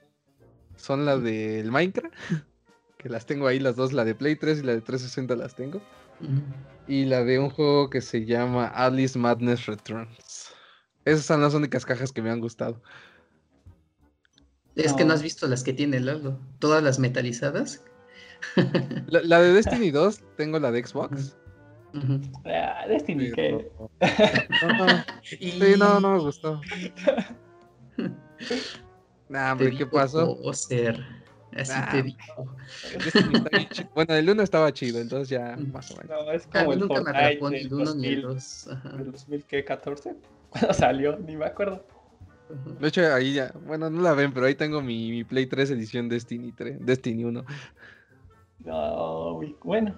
son las del Minecraft, que las tengo ahí las dos, la de Play 3 y la de 360 las tengo. Y la de un juego que se llama Alice Madness Returns. Esas son las únicas cajas que me han gustado. Es que no has visto las que tiene Lalo. Todas las metalizadas la, de Destiny 2, tengo la de Xbox. Ah, Destiny, ¿qué? sí, no, no me gustó. Nah, hombre, ¿qué pasó? Ser. Así te digo. Bueno, el 1 estaba chido, entonces ya más o menos. No, es como el nunca me atrapó ni el 1 ni el 2. ¿El 2014? Cuando salió, ni me acuerdo. De hecho, ahí ya, bueno, no la ven, pero ahí tengo mi, mi Play 3 edición Destiny 3, Destiny 1. No, bueno.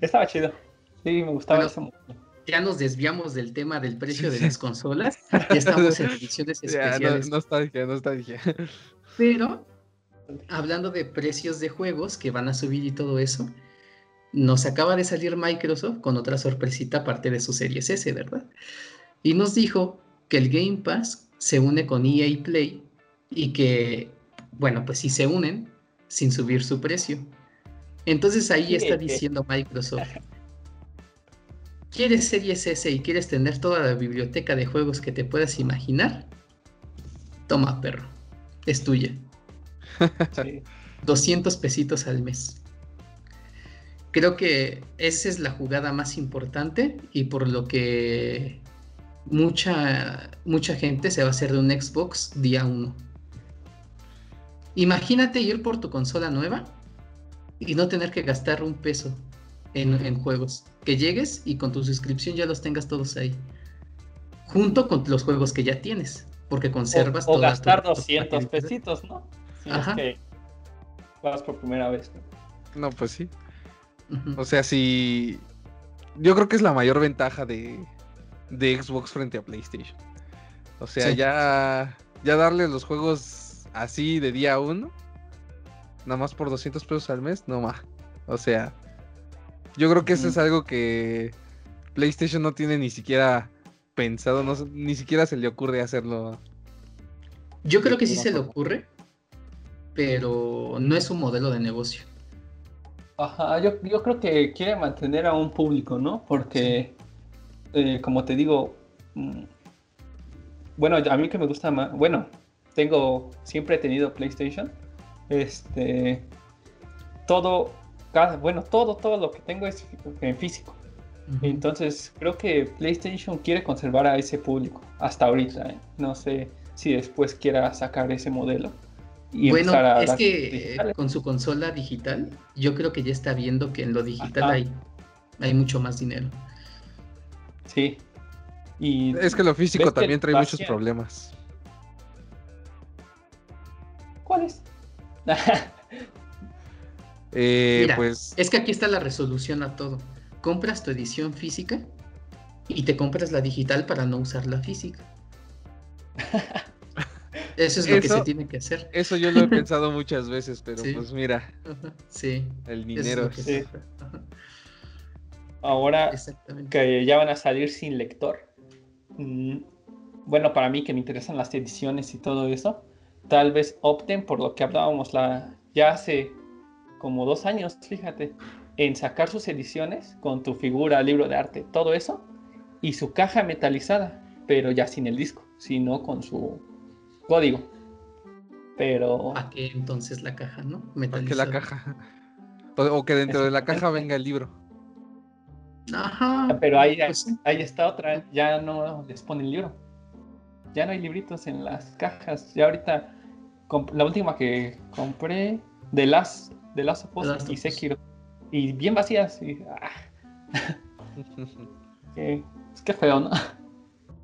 Estaba chido. Sí, me gustaba eso. Ya nos desviamos del tema del precio de las consolas. Ya estamos en ediciones especiales. no, está dije, no está dije. Pero, hablando de precios de juegos que van a subir y todo eso, nos acaba de salir Microsoft con otra sorpresita aparte de su Series S, ¿verdad? Y nos dijo que el Game Pass se une con EA Play y que, bueno, pues si se unen sin subir su precio. Entonces ahí está diciendo Microsoft. ¿Quieres Series S y quieres tener toda la biblioteca de juegos que te puedas imaginar? Toma, perro. Es tuya. 200 pesitos al mes. Creo que esa es la jugada más importante y por lo que mucha, mucha gente se va a hacer de un Xbox día 1. Imagínate ir por tu consola nueva y no tener que gastar un peso en, juegos. Que llegues y con tu suscripción ya los tengas todos ahí. Junto con los juegos que ya tienes. Porque conservas. O, o gastar 200 pesitos, ¿no? Si Es que vas por primera vez. No, pues sí. O sea, si. Yo creo que es la mayor ventaja de, de Xbox frente a PlayStation. O sea, ya, ya darle los juegos así de día uno, nada más por 200 pesos al mes, no más. O sea, yo creo que eso es algo que PlayStation no tiene ni siquiera pensado, no, ni siquiera se le ocurre hacerlo. Yo creo que sí se le ocurre, pero no es un modelo de negocio. Ajá, yo, creo que quiere mantener a un público, ¿no? Porque, eh, como te digo, mm, bueno, a mí que me gusta más, bueno, tengo, siempre he tenido PlayStation, este, todo, bueno, todo, todo lo que tengo es en físico. Entonces, creo que PlayStation quiere conservar a ese público hasta ahorita. ¿eh? No sé si después quiera sacar ese modelo bueno, es que con su consola digital, yo creo que ya está viendo que en lo digital hay, hay mucho más dinero. Sí. Y es que lo físico también trae muchos problemas. ¿Cuáles? eh, pues... Es que aquí está la resolución a todo. Compras tu edición física y te compras la digital para no usar la física. Eso es lo que se tiene que hacer. Eso yo lo he pensado muchas veces, pero pues mira. Sí. El dinero. Ahora que ya van a salir sin lector. Mm, bueno, para mí que me interesan las ediciones y todo eso, tal vez opten por lo que hablábamos la, ya hace como dos años, fíjate, en sacar sus ediciones con tu figura, libro de arte, todo eso, y su caja metalizada, pero ya sin el disco, sino con su código. Pero. ¿A qué entonces la caja, no? ¿A qué la caja? O, que dentro de la caja venga el libro. Ajá. Ah, pero ahí, pues ahí está otra, ya no les pone el libro. Ya no hay libritos en las cajas. Ya ahorita, la última que compré, de las de las of y Sekiro. Y bien vacías. Y, ah. qué feo, ¿no?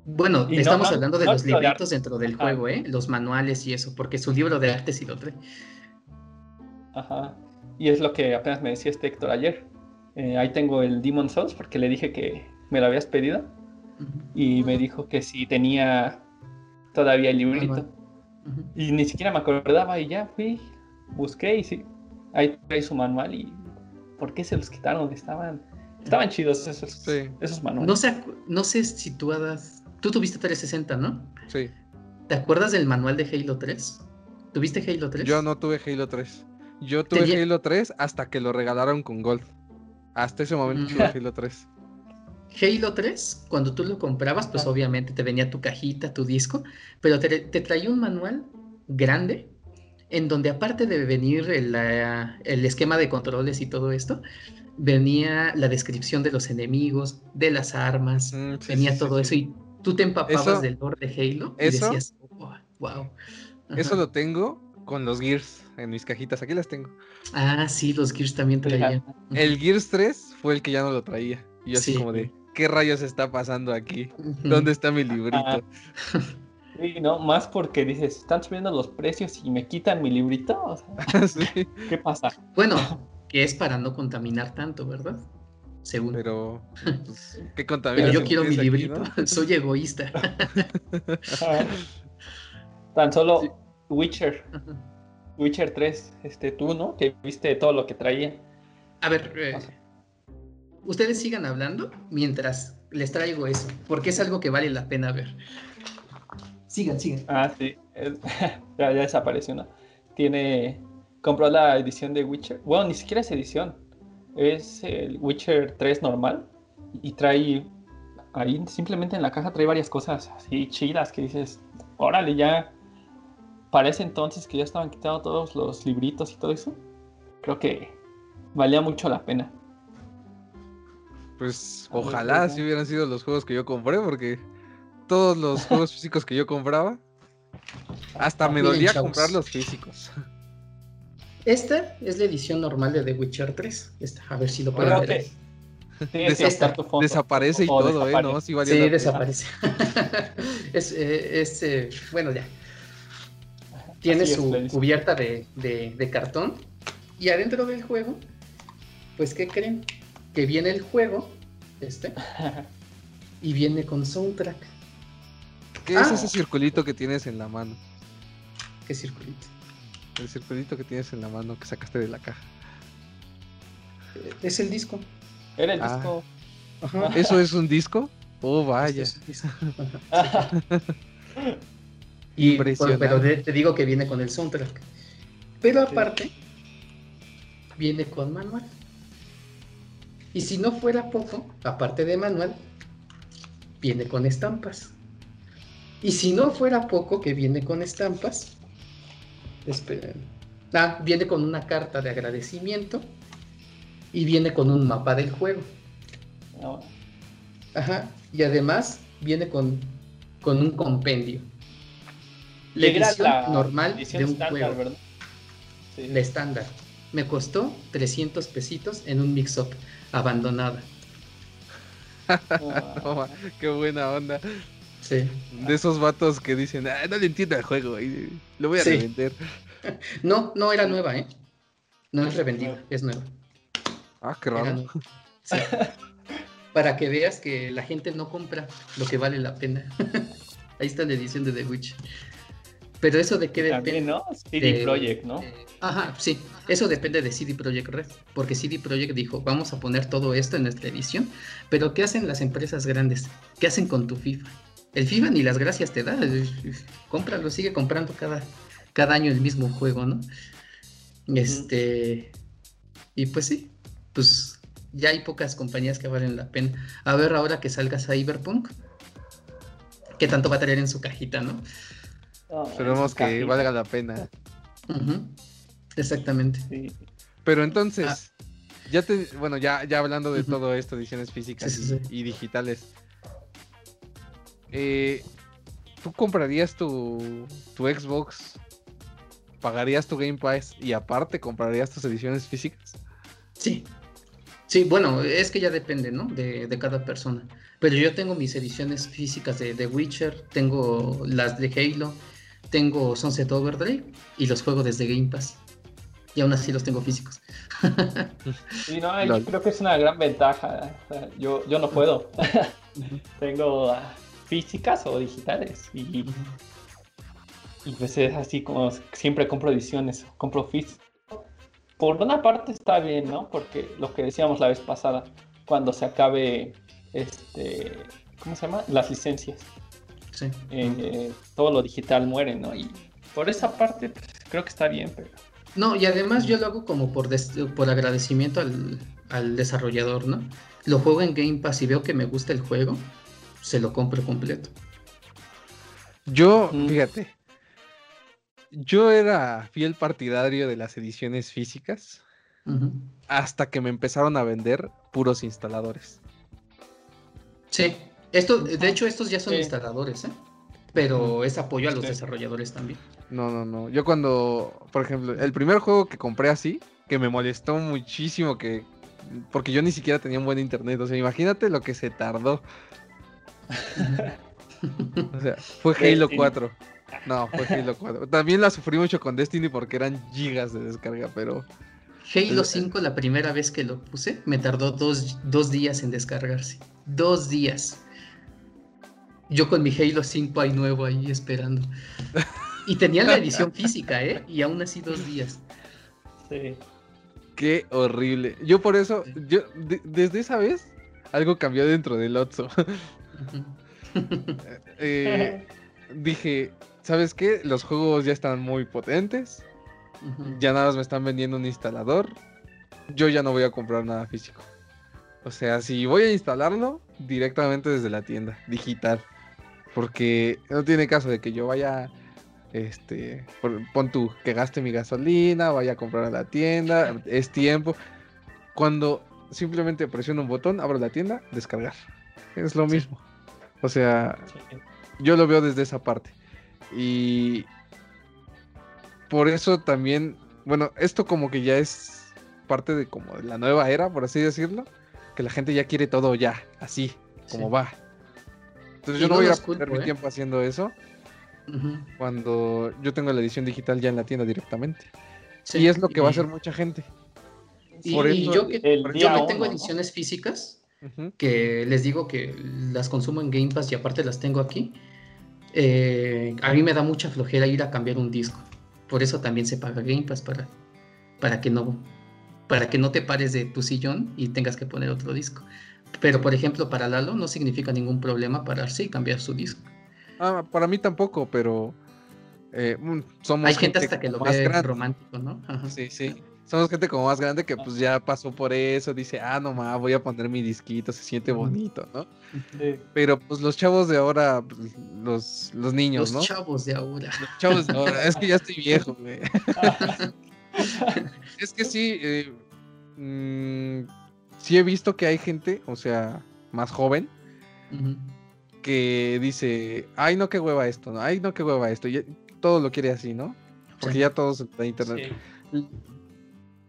Bueno, estamos hablando de los libritos dentro del juego, ¿eh? Los manuales y eso, porque su libro de arte sí lo trae. Ajá. Y es lo que apenas me decía este Héctor ayer. Eh, ahí tengo el Demon Souls porque le dije que me lo habías pedido. Y me dijo que sí tenía todavía el librito. Y ni siquiera me acordaba y ya fui, busqué y sí. Ahí trae su manual y ¿por qué se los quitaron? Estaban, estaban chidos esos, esos manuales. No sé, no sé si tú has Tú tuviste 360, ¿no? Sí. ¿Te acuerdas del manual de Halo 3? ¿Tuviste Halo 3? Yo no tuve Halo 3. Yo tuve Halo 3 hasta que lo regalaron con Gold. Hasta ese momento tuve Halo 3. Halo 3, cuando tú lo comprabas, pues obviamente te venía tu cajita, tu disco, pero te, traía un manual grande en donde aparte de venir el, esquema de controles y todo esto, venía la descripción de los enemigos, de las armas, mm, venía todo eso y tú te empapabas del lore de Halo y decías, wow. Eso lo tengo con los Gears en mis cajitas. Aquí las tengo. Ah, sí, los Gears también traían. El Gears 3 fue el que ya no lo traía. Y yo así como de, ¿qué rayos está pasando aquí? ¿Dónde está mi librito? Ah. Sí, no, más porque dices, están subiendo los precios y me quitan mi librito. ¿Qué pasa? Bueno, que es para no contaminar tanto, ¿verdad? según. Pero, pues, ¿qué Pero yo quiero mi librito, soy egoísta. Tan solo Witcher, Witcher 3, este, tú, ¿no? Que viste todo lo que traía. A ver, eh, ustedes sigan hablando mientras les traigo eso, porque es algo que vale la pena ver. Sigan, sigan. Ah, sí, ya, desapareció, ¿no? Tiene, compró la edición de Witcher, bueno, ni siquiera es edición, es el Witcher 3 normal y trae ahí simplemente en la caja trae varias cosas así chidas que dices, órale, ya parece entonces que ya estaban quitados todos los libritos y todo eso. Creo que valía mucho la pena. Pues ojalá si hubieran sido los juegos que yo compré, porque todos los juegos físicos que yo compraba, hasta me dolía comprar los físicos. Esta es la edición normal de The Witcher 3. a ver si lo pueden ver. desaparece y todo, ¿eh? ¿No? Sí, desaparece. es, eh, eh, bueno, ya. Tiene su cubierta de, de, cartón. Y adentro del juego, pues, ¿qué creen? Que viene el juego, este, y viene con soundtrack. ¿Qué es ah. ese circulito que tienes en la mano? ¿Qué circulito? El circulito que tienes en la mano que sacaste de la caja. Es el disco. Era el ah. disco. ¿Eso es un disco? Oh, vaya. y, pero te digo que viene con el soundtrack. Pero aparte, viene con manual. Y si no fuera poco, aparte de manual, viene con estampas. Y si no fuera poco que viene con estampas, esperen. Ah, viene con una carta de agradecimiento y viene con un mapa del juego. Ajá. Y además viene con, con un compendio. La edición normal de un juego. La estándar. Me costó 300 pesitos en un mix-up abandonada. qué buena onda. Sí. De esos vatos que dicen, ah, no le entiendo el juego, y lo voy a revender. No, no era nueva, ¿eh? No es revendida, es nueva. Ah, qué raro. Para que veas que la gente no compra lo que vale la pena. Ahí está la edición de The Witch. Pero eso de qué depende. ¿no? CD Projekt, ¿no? ajá, sí. Eso depende de CD Projekt Red. Porque CD Projekt dijo, vamos a poner todo esto en nuestra edición. Pero ¿qué hacen las empresas grandes? ¿Qué hacen con tu FIFA? El FIFA ni las gracias te da. Cómpralo, sigue comprando cada, cada año el mismo juego, ¿no? Este. Y pues sí, pues ya hay pocas compañías que valen la pena. A ver ahora que salga Cyberpunk, ¿qué tanto va a traer en su cajita, no? Esperemos que valga la pena. Exactamente. Pero entonces, ah. ya te, bueno, ya, ya hablando de todo esto, ediciones físicas y digitales, eh, ¿tú comprarías tu, tu Xbox? ¿Pagarías tu Game Pass y aparte comprarías tus ediciones físicas? Sí. Sí, bueno, es que ya depende, ¿no? De, de cada persona. Pero yo tengo mis ediciones físicas de The Witcher, tengo las de Halo, tengo Sunset Overdrive y los juego desde Game Pass. Y aún así los tengo físicos. Sí, no, yo creo que es una gran ventaja. yo, yo no puedo. tengo ah, físicas o digitales. Y, y pues es así como siempre compro ediciones, compro físicas. Por una parte está bien, ¿no? Porque lo que decíamos la vez pasada, cuando se acabe este, ¿cómo se llama? Las licencias. Eh, todo lo digital muere, ¿no? Y por esa parte pues, creo que está bien, pero... No, y además yo lo hago como por, por agradecimiento al, desarrollador, ¿no? Lo juego en Game Pass y veo que me gusta el juego, se lo compro completo. Yo, mm. fíjate, yo era fiel partidario de las ediciones físicas hasta que me empezaron a vender puros instaladores. Sí, esto, de hecho, estos ya son instaladores, ¿eh? Pero es apoyo a los desarrolladores también. No, no, no. Yo cuando, por ejemplo, el primer juego que compré así, que me molestó muchísimo, que porque yo ni siquiera tenía un buen internet. O sea, imagínate lo que se tardó. o sea, fue Halo 4. No, fue Halo 4. También la sufrí mucho con Destiny porque eran gigas de descarga, pero... Halo 5, la primera vez que lo puse, me tardó dos, dos días en descargarse. Dos días. Yo con mi Halo 5 ahí nuevo ahí esperando. Y tenía la edición física, ¿eh? Y aún así dos días. Sí. Qué horrible. Yo por eso, yo desde esa vez, algo cambió dentro del Otso. Eh, dije, ¿sabes qué? Los juegos ya están muy potentes. Ya nada más me están vendiendo un instalador. Yo ya no voy a comprar nada físico. O sea, si voy a instalarlo directamente desde la tienda, digital. Porque no tiene caso de que yo vaya, este, pon tú, que gaste mi gasolina, vaya a comprar a la tienda, es tiempo. Cuando simplemente presiono un botón, abro la tienda, descargar. Es lo mismo. O sea, yo lo veo desde esa parte. Y por eso también, bueno, esto como que ya es parte de como de la nueva era, por así decirlo, que la gente ya quiere todo ya, así, como va. Entonces yo no, voy a perder mi ¿eh? tiempo haciendo eso cuando yo tengo la edición digital ya en la tienda directamente. y es lo que va a hacer mucha gente. Y, yo que, yo tengo ediciones físicas, que les digo que las consumo en Game Pass y aparte las tengo aquí, eh, a mí me da mucha flojera ir a cambiar un disco. Por eso también se paga Game Pass para, para que no para que no te pares de tu sillón y tengas que poner otro disco. Pero por ejemplo, para Lalo no significa ningún problema pararse y cambiar su disco. Ah, para mí tampoco, pero eh, mm, somos Hay gente, hasta que lo ve romántico, ¿no? Sí, sí. Somos gente como más grande que pues ya pasó por eso, dice, ah, no más, voy a poner mi disquito, se siente bonito, ¿no? Pero pues los chavos de ahora, pues, los, los niños, ¿no? Los chavos de ahora. Los chavos de ahora, es que ya estoy viejo, güey. es que sí, eh, mm, sí he visto que hay gente, o sea, más joven, que dice, ay, no, qué hueva esto, ¿no? Ay, no, qué hueva esto. Y todo lo quiere así, ¿no? Porque ya todos en internet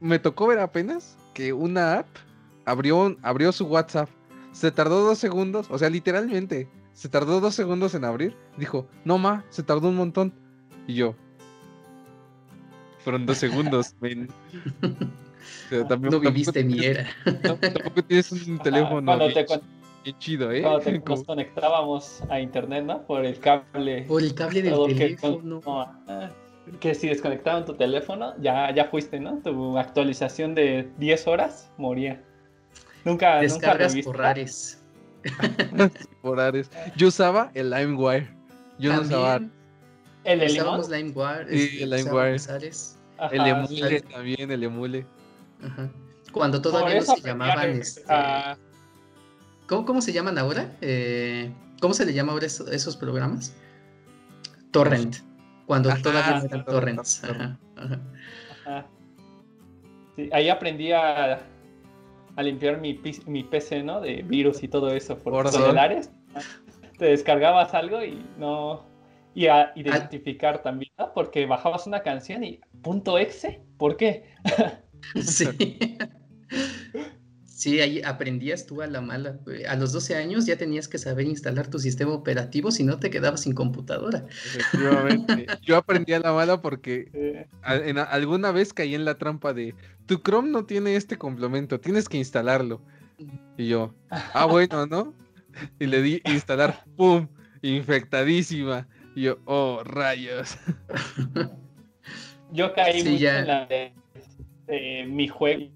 me tocó ver apenas que una app abrió, abrió su WhatsApp. Se tardó dos segundos, o sea, literalmente, se tardó dos segundos en abrir. Dijo, no ma, se tardó un montón. Y yo, fueron dos segundos, no viviste ni era. Tampoco tienes un teléfono bien, chido, ¿eh? Cuando nos conectábamos a internet, ¿no? Por el cable. Por el cable del teléfono. Ah, que si desconectaban tu teléfono, ya, ya fuiste, ¿no? Tu actualización de 10 horas moría. Nunca, Descargas nunca por Ares. por Ares. Yo usaba el LimeWire. Yo no usaba. ¿El Usábamos LimeWire. Sí, el LimeWire. El emule también, el emule. Ajá. Cuando todavía no se llamaban. Este... ¿Cómo, ¿Cómo, se llaman ahora? Eh, ¿Cómo se le llama ahora esos, programas? Torrent. Cuando todavía no eran torrents. ahí aprendí a, limpiar mi, mi, PC, ¿no? De virus y todo eso por celulares. Te descargabas algo y no. Y a identificar también, ¿no? Porque bajabas una canción y punto exe, ¿por qué? sí. Sí, ahí aprendías tú a la mala. A los 12 años ya tenías que saber instalar tu sistema operativo, si no te quedabas sin computadora. Efectivamente. Yo aprendí a la mala porque en, alguna vez caí en la trampa de tu Chrome no tiene este complemento, tienes que instalarlo. Y yo, ah, bueno, ¿no? Y le di instalar, ¡pum! Infectadísima. Y yo, oh, rayos. Yo caí mucho en la de mi juego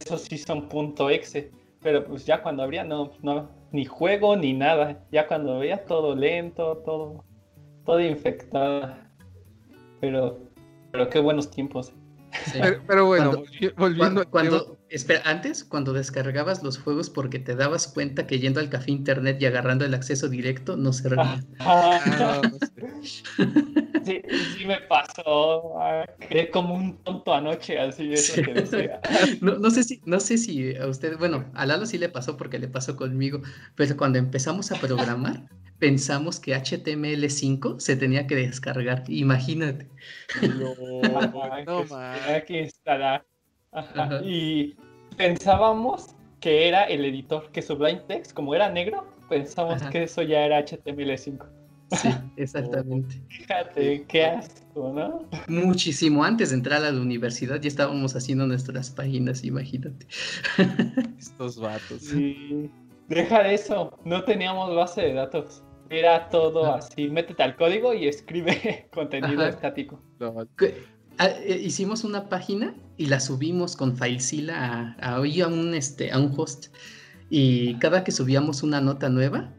esos sí son punto exe. Pero pues ya cuando habría, no, no, ni juego ni nada. Ya cuando veía todo lento, todo, todo infectado. Pero, pero qué buenos tiempos. Pero, bueno, volviendo cuando, espera, antes, cuando descargabas los juegos porque te dabas cuenta que yendo al café internet y agarrando el acceso directo no servía. Ah, ah, sí, sí me pasó. Quedé como un tonto anoche, así eso que decía. No, no, sé si, no sé si a usted, bueno, a Lalo sí le pasó porque le pasó conmigo, pero cuando empezamos a programar, pensamos que HTML5 se tenía que descargar. Imagínate. No, no que, que instalar. Y pensábamos que era el editor, que Sublime Text, como era negro, pensamos que eso ya era HTML5. Sí, exactamente. Fíjate, qué asco, ¿no? Muchísimo antes de entrar a la universidad ya estábamos haciendo nuestras páginas, imagínate. Estos vatos. Sí. Deja de eso, no teníamos base de datos. Era todo así, métete al código y escribe contenido estático. Ah, eh, hicimos una página y la subimos con FileZilla a, a, un, este, a un host. Y cada que subíamos una nota nueva,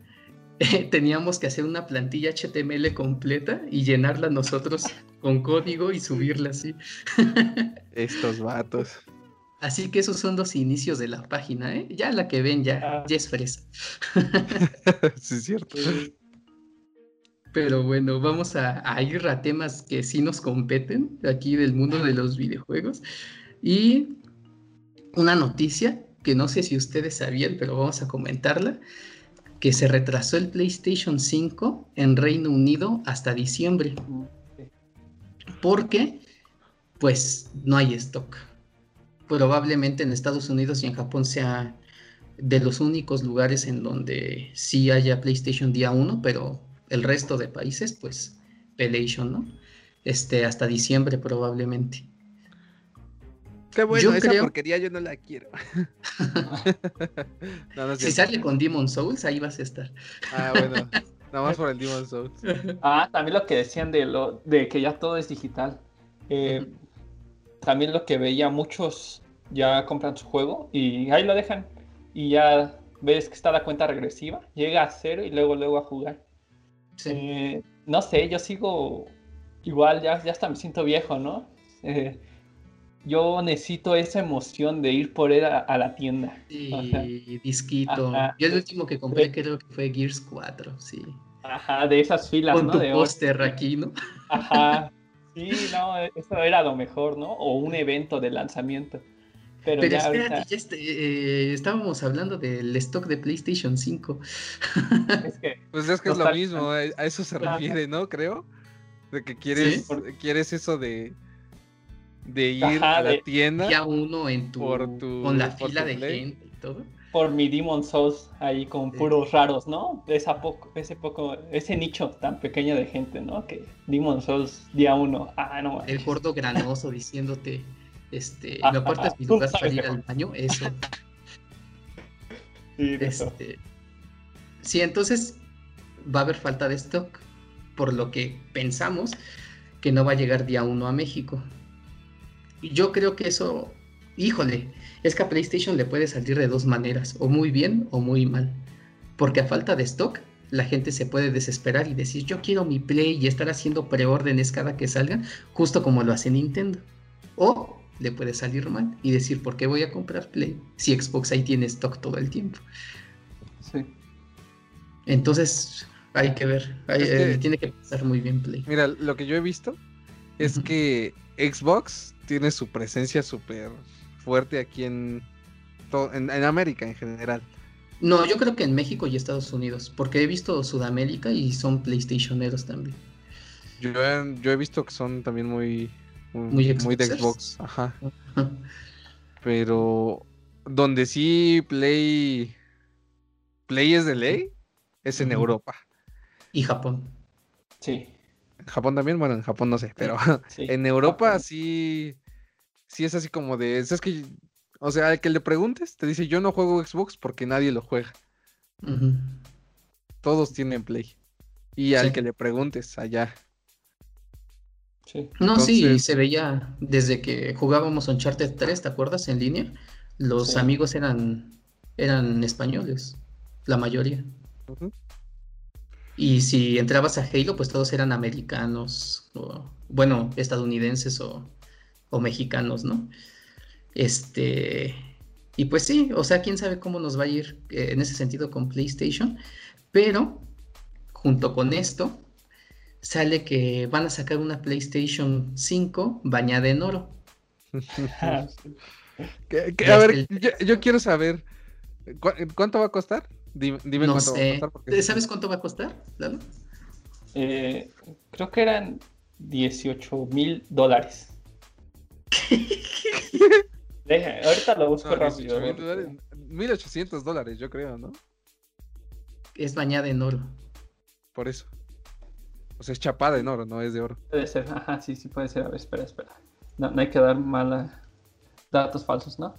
teníamos que hacer una plantilla HTML completa y llenarla nosotros con código y subirla así. Estos vatos. Así que esos son los inicios de la página, ¿eh? Ya la que ven ya, ah. ya es fresa. sí, es cierto. Pero bueno, vamos a, ir a temas que sí nos competen aquí del mundo de los videojuegos. Y una noticia que no sé si ustedes sabían, pero vamos a comentarla, que se retrasó el PlayStation 5 en Reino Unido hasta diciembre. Porque, pues, no hay stock. Probablemente en Estados Unidos y en Japón sea de los únicos lugares en donde sí haya PlayStation día 1, pero el resto de países, pues, PlayStation, ¿no? Este, hasta diciembre probablemente. Qué bueno, esa porquería yo no la quiero. si sale con Demon Souls, ahí vas a estar. Ah, bueno. Nada más por el Demon Souls. Ah, también lo que decían de lo de que ya todo es digital. Eh, también lo que veía muchos ya compran su juego y ahí lo dejan y ya ves que está la cuenta regresiva, llega a cero y luego luego a jugar. Eh, no sé, yo sigo igual, ya, ya hasta me siento viejo, ¿no? Eh, yo necesito esa emoción de ir por él a, la tienda. Sí, disquito. yo el último que compré creo que fue Gears 4, sí. Ajá, de esas filas, Con ¿no? tu póster aquí, ¿no? Ajá. Sí, no, eso era lo mejor, ¿no? O un evento de lanzamiento. Pero, ya espérate, ya este, eh, estábamos hablando del stock de PlayStation 5. pues es que es lo mismo, a eso se refiere, ¿no? Creo. De que quieres, quieres eso de, de ir a la tienda. Ya uno en tu, con la fila de gente y todo. Por mi Demon Souls ahí con puros raros, ¿no? Esa poco, ese poco, ese nicho tan pequeño de gente, ¿no? Que Demon Souls día uno. Ah, no. El gordo granoso diciéndote este, me apartas mi lugar para ir al baño, eso. Sí, este, sí, entonces va a haber falta de stock, por lo que pensamos que no va a llegar día uno a México. Yo creo que eso, híjole, es que a PlayStation le puede salir de dos maneras, o muy bien o muy mal. Porque a falta de stock, la gente se puede desesperar y decir, yo quiero mi Play y estar haciendo preórdenes cada que salgan, justo como lo hace Nintendo. O le puede salir mal y decir, ¿por qué voy a comprar Play si Xbox ahí tiene stock todo el tiempo? Sí. Entonces, hay que ver, eh, tiene que pensar muy bien Play. Mira, lo que yo he visto es que Xbox tiene su presencia súper fuerte aquí en, en, América en general. No, yo creo que en México y Estados Unidos, porque he visto Sudamérica y son PlayStationeros también. Yo yo he visto que son también muy muy, de Xbox, ajá. Pero donde sí Play Play es de ley es en Europa. Y Japón. Sí. En Japón también, bueno, en Japón no sé, pero en Europa sí sí es así como de, es que o sea, al que le preguntes te dice, "Yo no juego Xbox porque nadie lo juega." Todos tienen Play. Y al que le preguntes allá no, sí, se veía desde que jugábamos Uncharted 3, ¿te acuerdas? En línea. Los amigos eran, eran españoles, la mayoría. Y si entrabas a Halo, pues todos eran americanos, o, bueno, estadounidenses o, o mexicanos, ¿no? Este. Y pues sí, o sea, quién sabe cómo nos va a ir eh, en ese sentido con PlayStation. Pero, junto con esto, sale que van a sacar una PlayStation 5 bañada en oro. a ver, yo, quiero saber, ¿cuánto va a costar? Dime, cuánto va a costar. ¿Sabes cuánto va a costar, eh, creo que eran 18 mil dólares. Ahorita lo busco rápido. 1800 dólares, yo creo, ¿no? Es bañada en oro. Por eso. O sea, es chapada en oro, no es de oro. Puede ser, ajá, sí, sí puede ser. A ver, espera, espera. No, no hay que dar mala datos falsos, ¿no?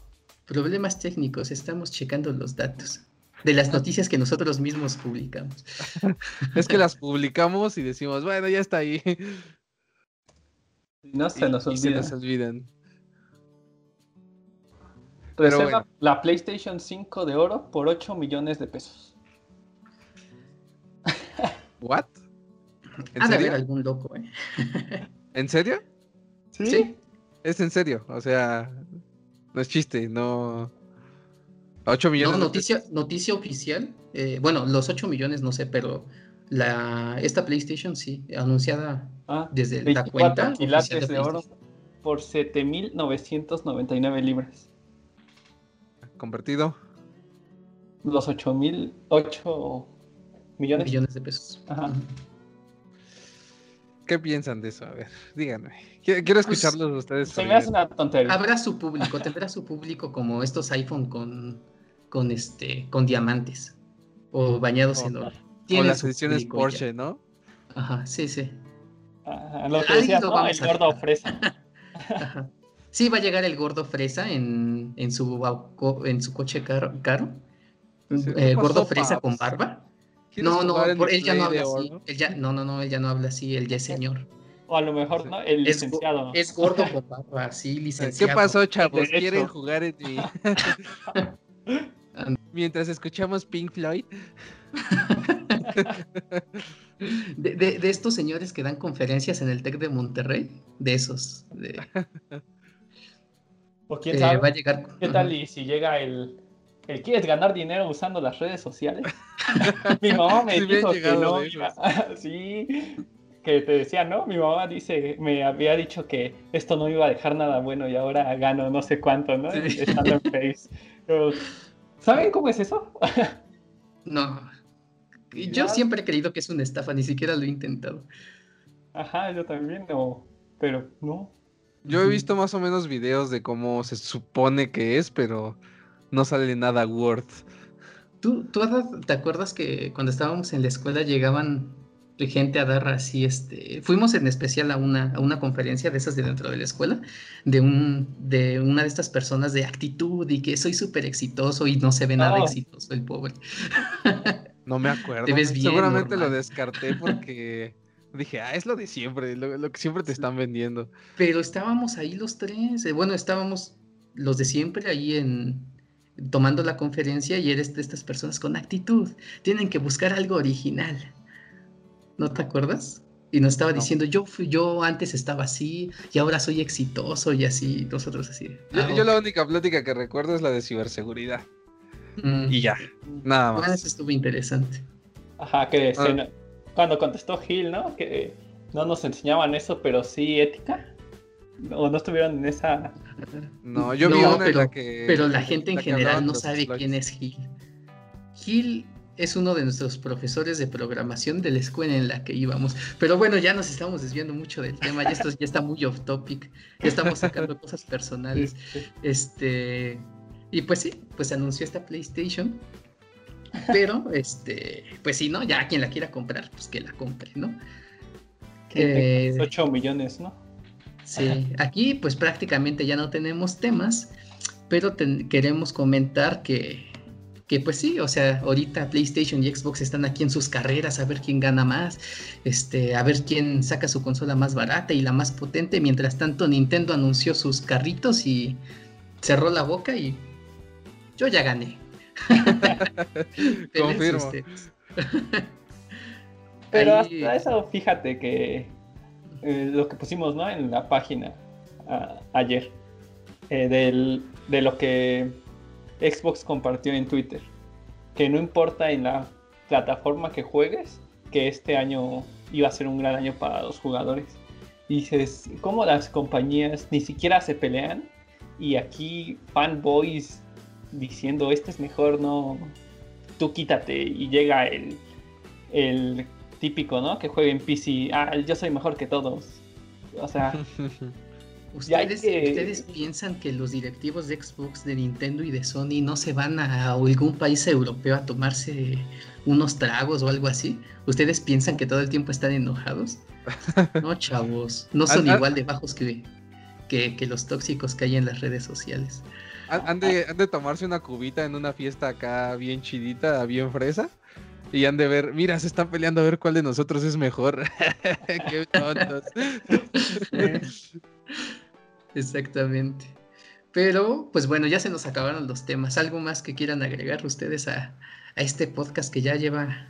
Problemas técnicos, estamos checando los datos de las noticias que nosotros mismos publicamos. es que las publicamos y decimos, bueno, ya está ahí. No se nos olvida. se nos olvidan. Reserva la PlayStation 5 de oro por 8 millones de pesos. ¿What? ¿En serio? algún loco, ¿eh? ¿En serio? ¿Sí? Es en serio, o sea, no es chiste, no... 8 millones. No, noticia, noticia oficial. Eh, bueno, los 8 millones no sé, pero la esta PlayStation sí, anunciada ah, desde la cuenta. quilates de, de oro por 7.999 libras. ¿Convertido? Los 8.000, 8 millones. millones de pesos. Ajá. ¿Qué piensan de eso? A ver, díganme. Quiero, pues, escucharlos ustedes. Se me hace una tontería. Habrá su público, tendrá su público como estos iPhone con, con este, con diamantes o bañados en oro. O las ediciones Porsche, ¿no? Ajá, sí, sí. Lo que decías, ¿no? El gordo ofrece. Sí, va a llegar el gordo fresa en, en, su, en su coche caro. caro. Eh, gordo fresa con barba. No, no, él ya no habla así. no, no, no, él ya no habla así, él ya es señor. O a lo mejor, ¿no? El licenciado. Es, gordo con barba, sí, licenciado. ¿Qué pasó, chavos? ¿Quieren jugar en mi... Mientras escuchamos Pink Floyd. De, de, estos señores que dan conferencias en el TEC de Monterrey, de esos. O quién sabe, va a llegar... ¿Qué tal y si llega el, el quieres ganar dinero usando las redes sociales? Mi mamá me dijo que no. sí, que te decía, ¿no? Mi mamá dice, me había dicho que esto no iba a dejar nada bueno y ahora gano no sé cuánto, ¿no? Estando en Face. ¿Saben cómo es eso? no. Yo siempre he creído que es una estafa, ni siquiera lo he intentado. Ajá, yo también, no. Pero no. Yo he visto más o menos videos de cómo se supone que es, pero no sale nada worth. ¿Tú, ¿Tú te acuerdas que cuando estábamos en la escuela llegaban gente a dar así, este, fuimos en especial a una, a una conferencia de esas de dentro de la escuela, de, un, de una de estas personas de actitud y que soy súper exitoso y no se ve nada exitoso el pobre. No me acuerdo. Seguramente lo descarté porque dije, ah, es lo de siempre, lo, que siempre te están vendiendo. Pero estábamos ahí los tres, eh, bueno, estábamos los de siempre ahí en, tomando la conferencia y eres de estas personas con actitud. Tienen que buscar algo original. ¿No te acuerdas? Y nos estaba diciendo, yo fui, yo antes estaba así y ahora soy exitoso y así, nosotros así. yo, la única plática que recuerdo es la de ciberseguridad. Mm. Y ya, nada más. eso estuvo interesante. Ajá, que ah. cuando contestó Gil, ¿no? Que no nos enseñaban eso, pero sí ética. ¿O no estuvieron en esa...? No, yo vi una pero, la que... Pero la gente en general no sabe quién es Gil. Gil es uno de nuestros profesores de programación de la escuela en la que íbamos. Pero bueno, ya nos estamos desviando mucho del tema, ya esto ya está muy off topic, ya estamos sacando cosas personales. Este, y pues sí, pues anunció esta PlayStation. Pero, este, pues sí, ¿no? Ya quien la quiera comprar, pues que la compre, ¿no? Eh, 8 millones, ¿no? Sí, aquí pues prácticamente ya no tenemos temas, pero queremos comentar que que pues sí, o sea, ahorita PlayStation y Xbox están aquí en sus carreras a ver quién gana más, este, a ver quién saca su consola más barata y la más potente. Mientras tanto, Nintendo anunció sus carritos y cerró la boca y yo ya gané. Confirmo. Pero hasta eso, fíjate que eh, lo que pusimos ¿no? en la página ayer, eh, del, de lo que Xbox compartió en Twitter que no importa en la plataforma que juegues, que este año iba a ser un gran año para los jugadores. dices, ¿cómo las compañías ni siquiera se pelean? Y aquí fanboys diciendo, este es mejor, no, tú quítate. Y llega el, el típico, ¿no? Que juega en PC, ah, yo soy mejor que todos. O sea, ¿Ustedes, piensan que los directivos de Xbox, de Nintendo y de Sony no se van a algún país europeo a tomarse unos tragos o algo así? ¿Ustedes piensan que todo el tiempo están enojados? No, chavos, no son igual de bajos que, que, los tóxicos que hay en las redes sociales. Han de, han de tomarse una cubita en una fiesta acá bien chidita, bien fresa. Y han de ver, mira, se están peleando a ver cuál de nosotros es mejor. Qué tontos. Exactamente. Pero, pues bueno, ya se nos acabaron los temas. ¿Algo más que quieran agregar ustedes a, este podcast que ya lleva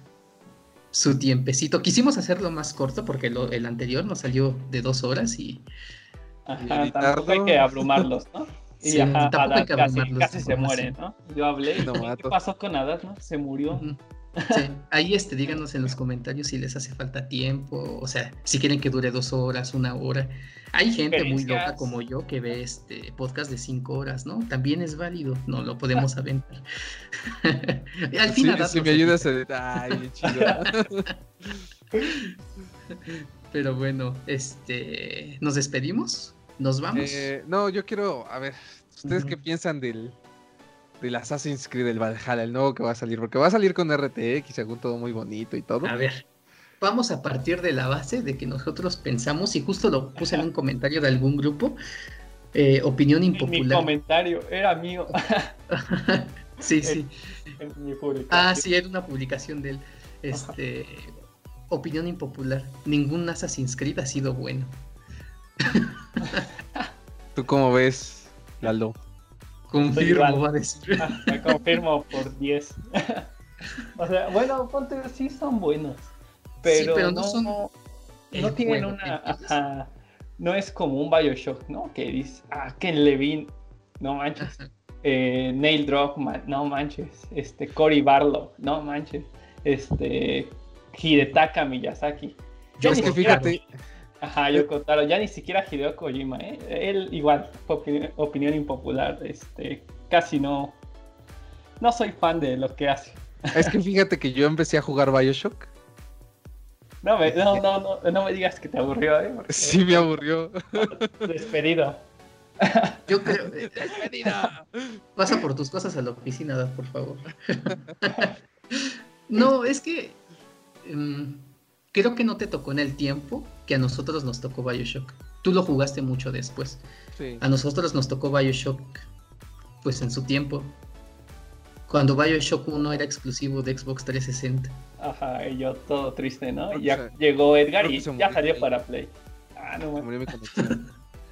su tiempecito? Quisimos hacerlo más corto porque el anterior nos salió de dos horas y... Ajá, tampoco hay que abrumarlos, ¿no? Y tampoco hay que abrumarlos. Casi, se muere, ¿no? Yo hablé. ¿Qué pasó con Adad, no? Se murió. Sí, ahí este, díganos en los comentarios si les hace falta tiempo, o sea, si quieren que dure dos horas, una hora. Hay gente muy loca como yo que ve este podcast de cinco horas, ¿no? También es válido, no lo podemos aventar. Al final. Si, me ayudas a Ay, chido. Pero bueno, este, ¿nos despedimos? ¿Nos vamos? Eh, no, yo quiero, a ver, ¿ustedes qué piensan del, del Assassin's Creed, del Valhalla, el nuevo que va a salir? Porque va a salir con RTX, según todo muy bonito y todo. A ver, vamos a partir de la base de que nosotros pensamos, y justo lo puse en un comentario de algún grupo, Eh, opinión impopular. Mi comentario era mío. sí, sí. ah, sí, era una publicación de él. Este, opinión impopular. Ningún Assassin's Creed ha sido bueno. ¿Tú cómo ves, Lalo? Confirmo, va a decir. me confirmo por 10. o sea, bueno, ponte, sí son buenos. Pero, pero no, son. No tienen una. no es como un Bioshock, ¿no? Que dice, ah, Ken Levine, no manches. Eh, Neil Druckmann, no manches. Este, Cory Barlow, no manches. Este, Hidetaka Miyazaki. Yo es que fíjate. Ajá, yo contaron, ya ni siquiera Hideo Kojima, ¿eh? Él igual, opinión, impopular, este, casi no, no soy fan de lo que hace. Es que fíjate que yo empecé a jugar Bioshock. No me, no, no, no, no me digas que te aburrió, ¿eh? sí me aburrió. Despedido. Yo creo. Despedida. Pasa por tus cosas a la oficina, por favor. no, es que. Em, creo que no te tocó en el tiempo que a nosotros nos tocó Bioshock. Tú lo jugaste mucho después. A nosotros nos tocó Bioshock, pues en su tiempo. Cuando Bioshock 1 era exclusivo de Xbox 360. Ajá, y yo todo triste, ¿no? ya llegó Edgar y ya salió para Play. Ah, no, se murió mi conexión.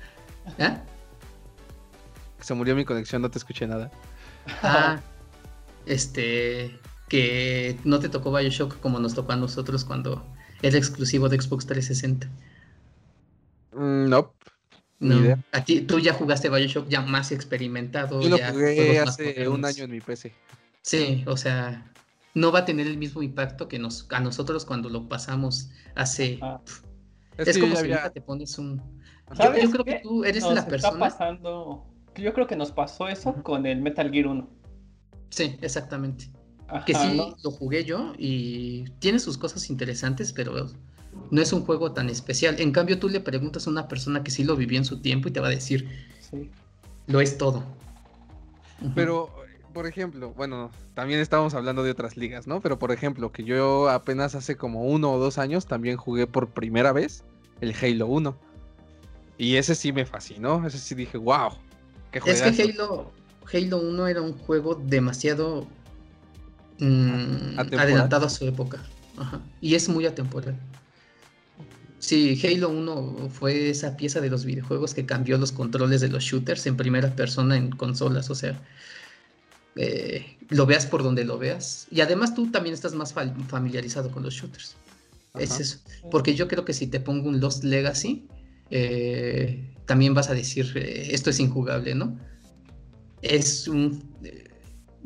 ¿Eh? Se murió mi conexión, no te escuché nada. Ah, este. Que no te tocó Bioshock como nos tocó a nosotros cuando es exclusivo de Xbox 360. Mm, no. No, a ti, tú ya jugaste Bioshock ya más experimentado. Yo lo jugué hace un año en mi PC. Sí, o sea, no va a tener el mismo impacto que nos, a nosotros cuando lo pasamos hace... Es, como si te pones un... Yo, creo que tú eres la persona... pasando... Yo creo que nos pasó eso con el Metal Gear 1. Sí, exactamente que sí lo jugué yo y tiene sus cosas interesantes, pero no es un juego tan especial. En cambio, tú le preguntas a una persona que sí lo vivió en su tiempo y te va a decir, sí. lo es todo. Pero, por ejemplo, bueno, también estábamos hablando de otras ligas, ¿no? Pero, por ejemplo, que yo apenas hace como uno o dos años también jugué por primera vez el Halo 1. Y ese sí me fascinó, ese sí dije, wow. Qué es que Halo, Halo 1 era un juego demasiado Mm, adelantado a su época. Y es muy atemporal. Sí, Halo 1 fue esa pieza de los videojuegos que cambió los controles de los shooters en primera persona en consolas. O sea, eh, lo veas por donde lo veas. Y además tú también estás más familiarizado con los shooters. Es eso. Porque yo creo que si te pongo un Lost Legacy, eh, también vas a decir, eh, esto es injugable, ¿no? Es un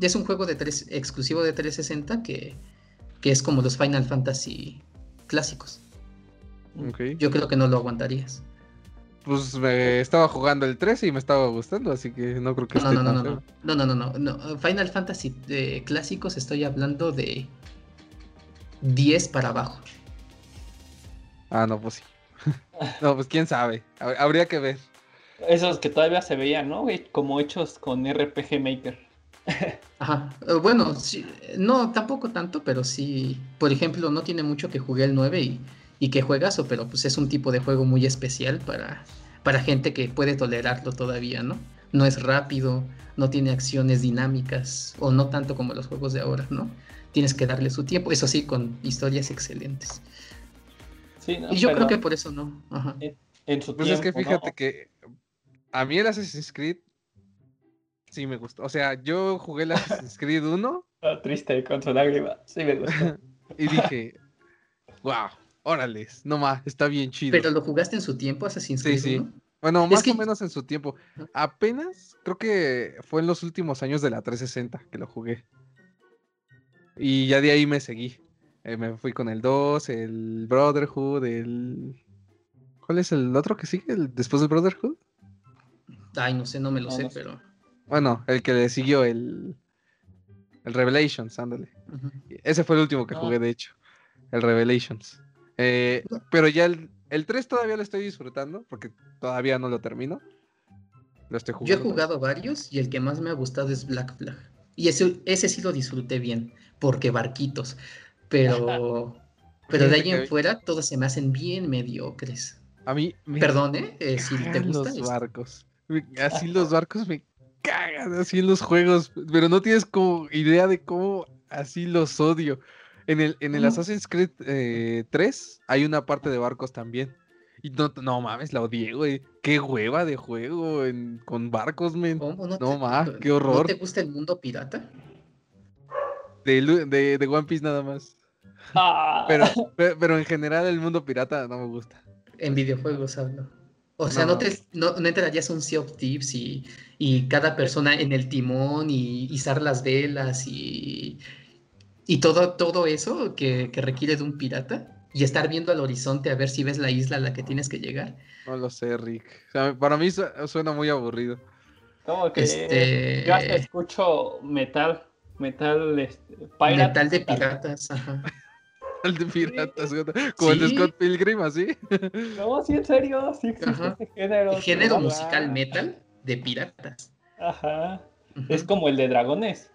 es un juego de tres, exclusivo de 360 que, que es como los Final Fantasy clásicos. Yo creo que no lo aguantarías pues me estaba jugando el 3 y me estaba gustando, así que no creo que no, esté no, no, tan no, no, no, no, no, no, Final Fantasy eh, clásicos estoy hablando de 10 para abajo. Ah, no, pues sí. no, pues quién sabe. Habría que ver. Esos que todavía se veían, ¿no? Como hechos con RPG Maker. Ajá. Eh, bueno, sí, no, tampoco tanto, pero sí. Por ejemplo, no tiene mucho que jugué el 9 y y que juegazo, pero pues es un tipo de juego muy especial para, para gente que puede tolerarlo todavía, ¿no? No es rápido, no tiene acciones dinámicas, o no tanto como los juegos de ahora, ¿no? Tienes que darle su tiempo, eso sí, con historias excelentes. y yo creo que por eso no. Ajá. En, su pues es que fíjate que a mí el Assassin's Creed Sí, me gustó. O sea, yo jugué la Assassin's Creed 1. triste con su lágrima. Sí, me gustó. y dije, wow, órale, no más, está bien chido. Pero lo jugaste en su tiempo, Assassin's Creed. Sí, sí. Bueno, más o menos en su tiempo. Apenas, creo que fue en los últimos años de la 360 que lo jugué. Y ya de ahí me seguí. Eh, me fui con el 2, el Brotherhood, el. ¿Cuál es el otro que sigue después del Brotherhood? Ay, no sé, no me lo sé, pero. Bueno, el que le siguió, el, el Revelations, ándale. Ese fue el último que jugué, de hecho. El Revelations. Eh, pero ya el, el 3 todavía lo estoy disfrutando, porque todavía no lo termino. Lo estoy jugando. Yo he jugado varios y el que más me ha gustado es Black Flag. Y ese, ese sí lo disfruté bien, porque barquitos. Pero, pero de ahí en fuera todos se me hacen bien mediocres. A mí me Perdone, eh, si te gustan los barcos. Así los barcos me cagan, así en los juegos, pero no tienes como idea de cómo así los odio. En el, en el Assassin's Creed 3 eh, hay una parte de barcos también. Y no, no mames, la odié, güey. Qué hueva de juego con barcos, men. no, mames, qué horror. ¿No te gusta el mundo pirata? De, de, One Piece nada más. Ah. Pero, pero, en general el mundo pirata no me gusta. En videojuegos hablo. O sea, no, te, no, entrarías un Sea of Tips y, y, cada persona en el timón y izar las velas y, y todo, todo eso que, que requiere de un pirata y estar viendo al horizonte a ver si ves la isla a la que tienes que llegar. No lo sé, Rick. para mí suena muy aburrido. Como que este... yo hasta escucho metal, metal, este, metal de piratas, ajá. El de piratas, como el de Scott Pilgrim, así. No, sí, en serio, sí existe género. género musical metal de piratas. Ajá. Es como el de dragones.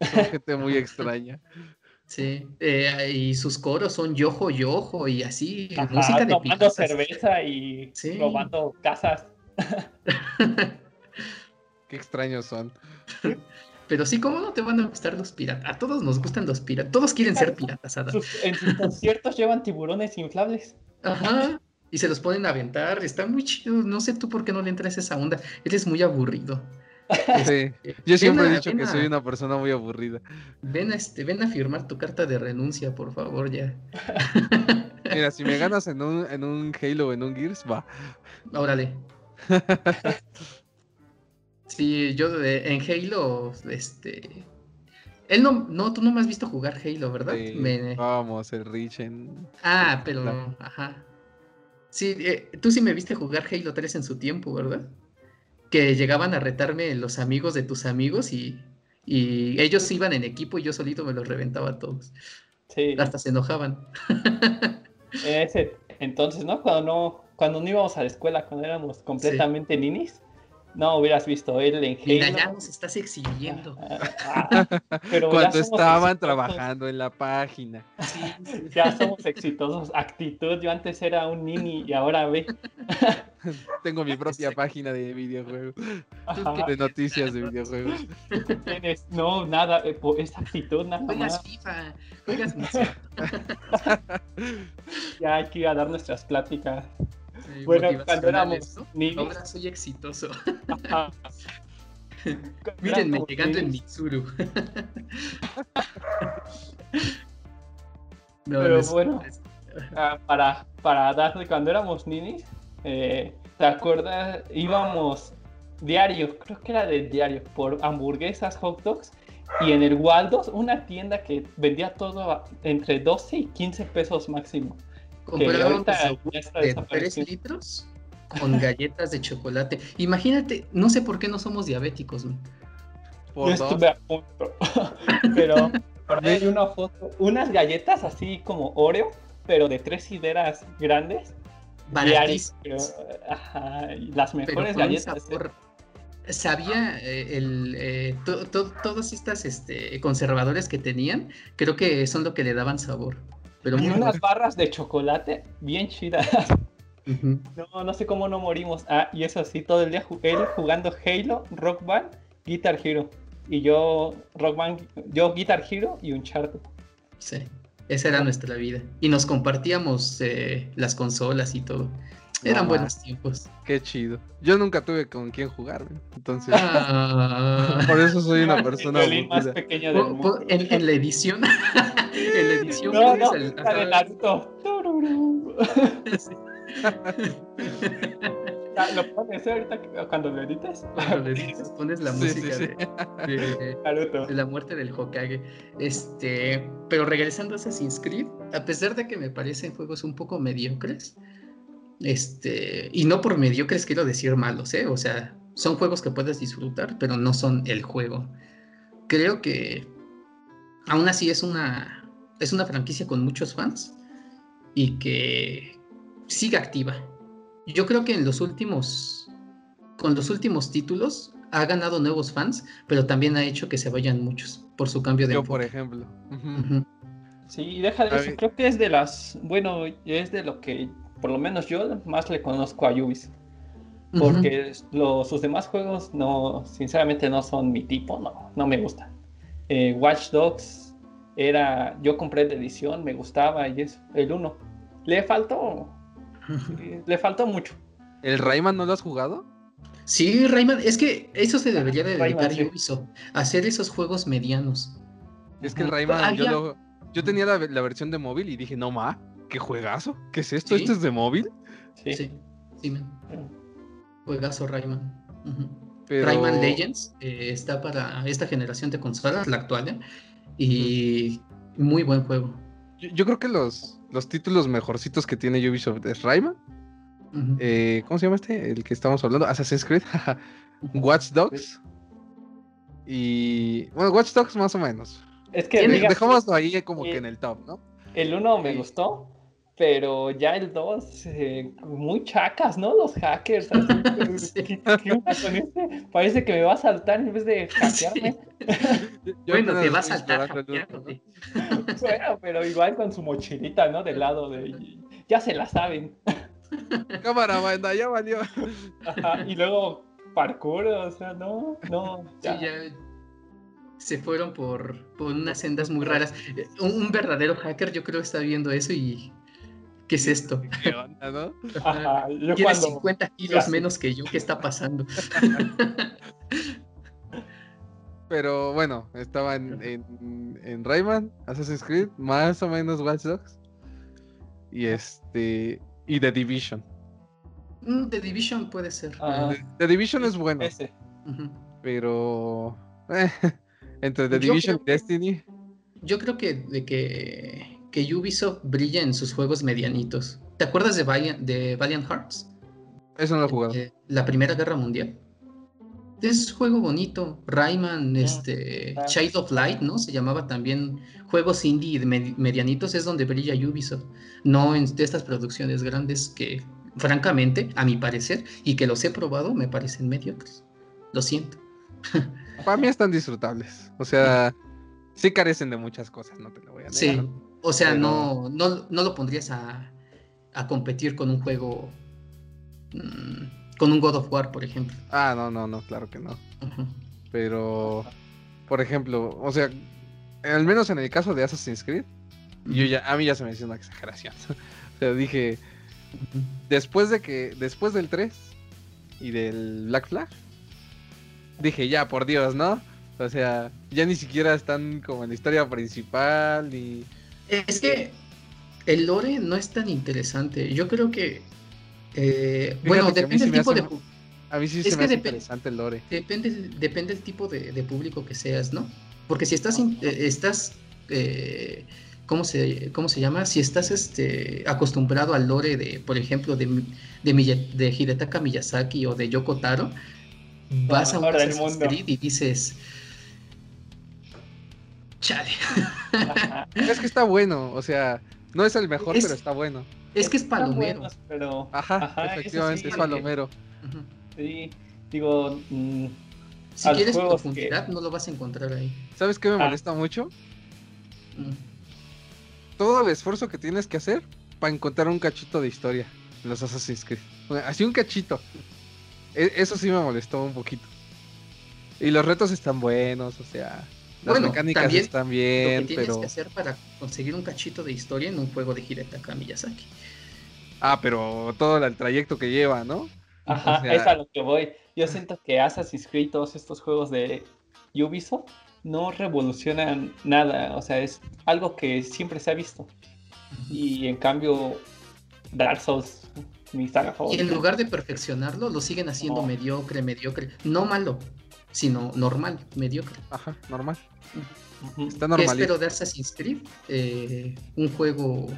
Gente muy extraña. Sí, eh, y sus coros son yojo, yojo y así. música de tomando cerveza y robando casas. Qué extraños son. Pero sí, ¿cómo no te van a gustar los piratas? A todos nos gustan los piratas. Todos quieren ser piratas, en sus conciertos llevan tiburones inflables. Ajá. Y se los ponen a aventar. Está muy chido. No sé tú por qué no le entras esa onda. Eres muy aburrido. Sí. Yo siempre he dicho que soy una persona muy aburrida. Ven a, este, ven a firmar tu carta de renuncia, por favor, ya. Mira, si me ganas en un, en un Halo o en un Gears, va. Órale. sí, yo en Halo, este. Él no, no, tú no me has visto jugar Halo, ¿verdad? Vamos, el Rich en. Ah, pero, ajá. Sí, eh, tú sí me viste jugar Halo 3 en su tiempo, ¿verdad? Que llegaban a retarme los amigos de tus amigos y, y ellos iban en equipo y yo solito me los reventaba a todos. Sí. Hasta se enojaban. Ese, entonces, ¿no? Cuando no, cuando no íbamos a la escuela, cuando éramos completamente ninis, no hubieras visto él en Mira, ya nos estás exhibiendo. pero Cuando estaban trabajando en la página. Sí, ya somos exitosos. Actitud, yo antes era un nini y ahora ve. Tengo mi propia página de videojuegos. De noticias de videojuegos. No, nada, eh, es actitud, nada Juegas FIFA, juegas Ya hay que ir a dar nuestras pláticas bueno, cuando éramos niños. Ahora soy exitoso. Mírenme llegando en Mitsuru. Pero bueno, ah, para, para darle cuando éramos ninis, eh, ¿te acuerdas? Íbamos diario, creo que era de diario, por hamburguesas, hot dogs. Y en el Waldos, una tienda que vendía todo entre 12 y 15 pesos máximo. Compraron de 3 litros con galletas de chocolate. Imagínate, no sé por qué no somos diabéticos. Yo estuve a punto. pero hay una foto, unas galletas así como Oreo, pero de tres hileras grandes. Baratísimas. Ajá, las mejores galletas. sabía eh, el, eh, todos estos este, conservadores que tenían, creo que son lo que le daban sabor. Pero y unas barras de chocolate bien chidas. No, no sé cómo no morimos. Ah, y eso sí, todo el día él jugando Halo, Rock Band, Guitar Hero. Y yo, Rock Band, yo Guitar Hero y un Uncharted. Sí, esa era nuestra vida. Y nos compartíamos eh, las consolas y todo. Eran buenos tiempos. Qué chido. Yo nunca tuve con quién jugar, entonces. Ah. por eso soy una persona. más pequeña del mundo. En, la edición. en la edición. No, no, el, de Naruto. lo pones ¿eh? ahorita cuando lo editas. Cuando lo editas, pones la música De, de, de, la muerte del Hokage. Este, pero regresando a Assassin's Creed, a pesar de que me parecen juegos un poco mediocres, este, y no por mediocres quiero decir malos, ¿eh? O sea, son juegos que puedes disfrutar, pero no son el juego. Creo que aún así es una, es una franquicia con muchos fans y que sigue activa. Yo creo que en los últimos, con los últimos títulos, ha ganado nuevos fans, pero también ha hecho que se vayan muchos por su cambio de. Yo, por ejemplo. Sí, deja de eso. Creo que es de las. Bueno, es de lo que por lo menos yo más le conozco a Ubisoft. Porque sus demás juegos no, sinceramente no son mi tipo, no, no me gustan. Eh, Watch Dogs era, yo compré de edición, me gustaba y es el uno. Le faltó, le faltó mucho. ¿El Rayman no lo has jugado? Sí, Rayman, es que eso se debería de dedicar a Ubisoft, hacer esos juegos medianos. Es que el Rayman, ah, yo, yo, tenía la, versión de móvil y dije, no ma, qué juegazo, ¿qué es esto? ¿Esto es de móvil? Sí, sí, sí Juegazo Rayman. Rayman Legends eh, está para esta generación de consolas, la actual, ¿eh? y muy buen juego. Yo, creo que los, los títulos mejorcitos que tiene Ubisoft es Rayman. Eh, ¿Cómo se llama este? El que estamos hablando, Assassin's Creed, Watch Dogs. Y bueno, Watch Dogs más o menos. Es que dejámoslo ahí como que en el top, ¿no? El uno me gustó, pero ya el 2, eh, muy chacas, ¿no? Los hackers. Así, Parece que me va a saltar en vez de hackearme. bueno, te va a saltar. bueno, pero igual con su mochilita, ¿no? Del lado de. Ya se la saben. Cámara, banda, ya valió. y luego parkour, o sea, no, no. Ya. ya se fueron por, por unas sendas muy raras. Un, un verdadero hacker, yo creo, está viendo eso y ¿Qué es esto? ¿Qué onda, no? Tienes 50 kilos menos que yo, ¿qué está pasando? Pero bueno, estaba en, en, en, Rayman, Assassin's Creed, más o menos Watch Dogs. Y este. Y The Division. Mm, The Division puede ser. Ah. The, Division es bueno. Pero. Eh, entre The Division y Destiny. Yo creo que de que que Ubisoft brilla en sus juegos medianitos. ¿Te acuerdas de Valiant, de Valiant Hearts? Eso no lo he jugado. Eh, la Primera Guerra Mundial. Es juego bonito. Rayman, ah, este, Child of Light, ¿no? Se llamaba también juegos indie medianitos, es donde brilla Ubisoft. No en estas producciones grandes que, francamente, a mi parecer, y que los he probado, me parecen mediocres. Lo siento. Para mí están disfrutables. O sea, sí carecen de muchas cosas, no te lo voy a negar. Sí. O sea, no, no, no, lo pondrías a, a, competir con un juego, mm, con un God of War, por ejemplo. Ah, no, no, no, claro que no. Pero, por ejemplo, o sea, al menos en el caso de Assassin's Creed, yo ya, a mí ya se me hizo una exageración. o sea, dije, después de que, después del 3 y del Black Flag, dije, ya, por Dios, ¿no? O sea, ya ni siquiera están como en la historia principal, ni... Es que el lore no es tan interesante. Yo creo que. Eh, bueno, depende del tipo de. A mí sí se me hace interesante el lore. Depende, depende del tipo de, público que seas, ¿no? Porque si estás. Eh, estás eh, ¿cómo, se, ¿Cómo se llama? Si estás este, acostumbrado al lore de, por ejemplo, de, de, de Hidetaka Miyazaki o de Yoko Taro, vas a un Assassin's Creed y dices Chale. es que está bueno, o sea, no es el mejor, pero está bueno. Es que es palomero. pero... Ajá, efectivamente, es palomero. Sí, digo. Mm, si quieres profundidad, no lo vas a encontrar ahí. ¿Sabes qué me ah. molesta mucho? Mm. Todo el esfuerzo que tienes que hacer para encontrar un cachito de historia en los Assassin's Creed. Así un cachito. E, eso sí me molestó un poquito. Y los retos están buenos, o sea. Las mecánicas están bien, lo que tienes que hacer para conseguir un cachito de historia en un juego de Hidetaka Miyazaki. Ah, pero todo el trayecto que lleva, ¿no? Ajá, es a lo que voy. Yo siento que Assassin's Creed, todos estos juegos de Ubisoft, no revolucionan nada. O sea, es algo que siempre se ha visto. Y en cambio, Dark Souls, mi saga favorita. Y en lugar de perfeccionarlo, lo siguen haciendo mediocre, mediocre. No malo, sino normal, mediocre. Ajá, normal. Está normal. ¿Qué espero de Assassin's Creed? Eh, un juego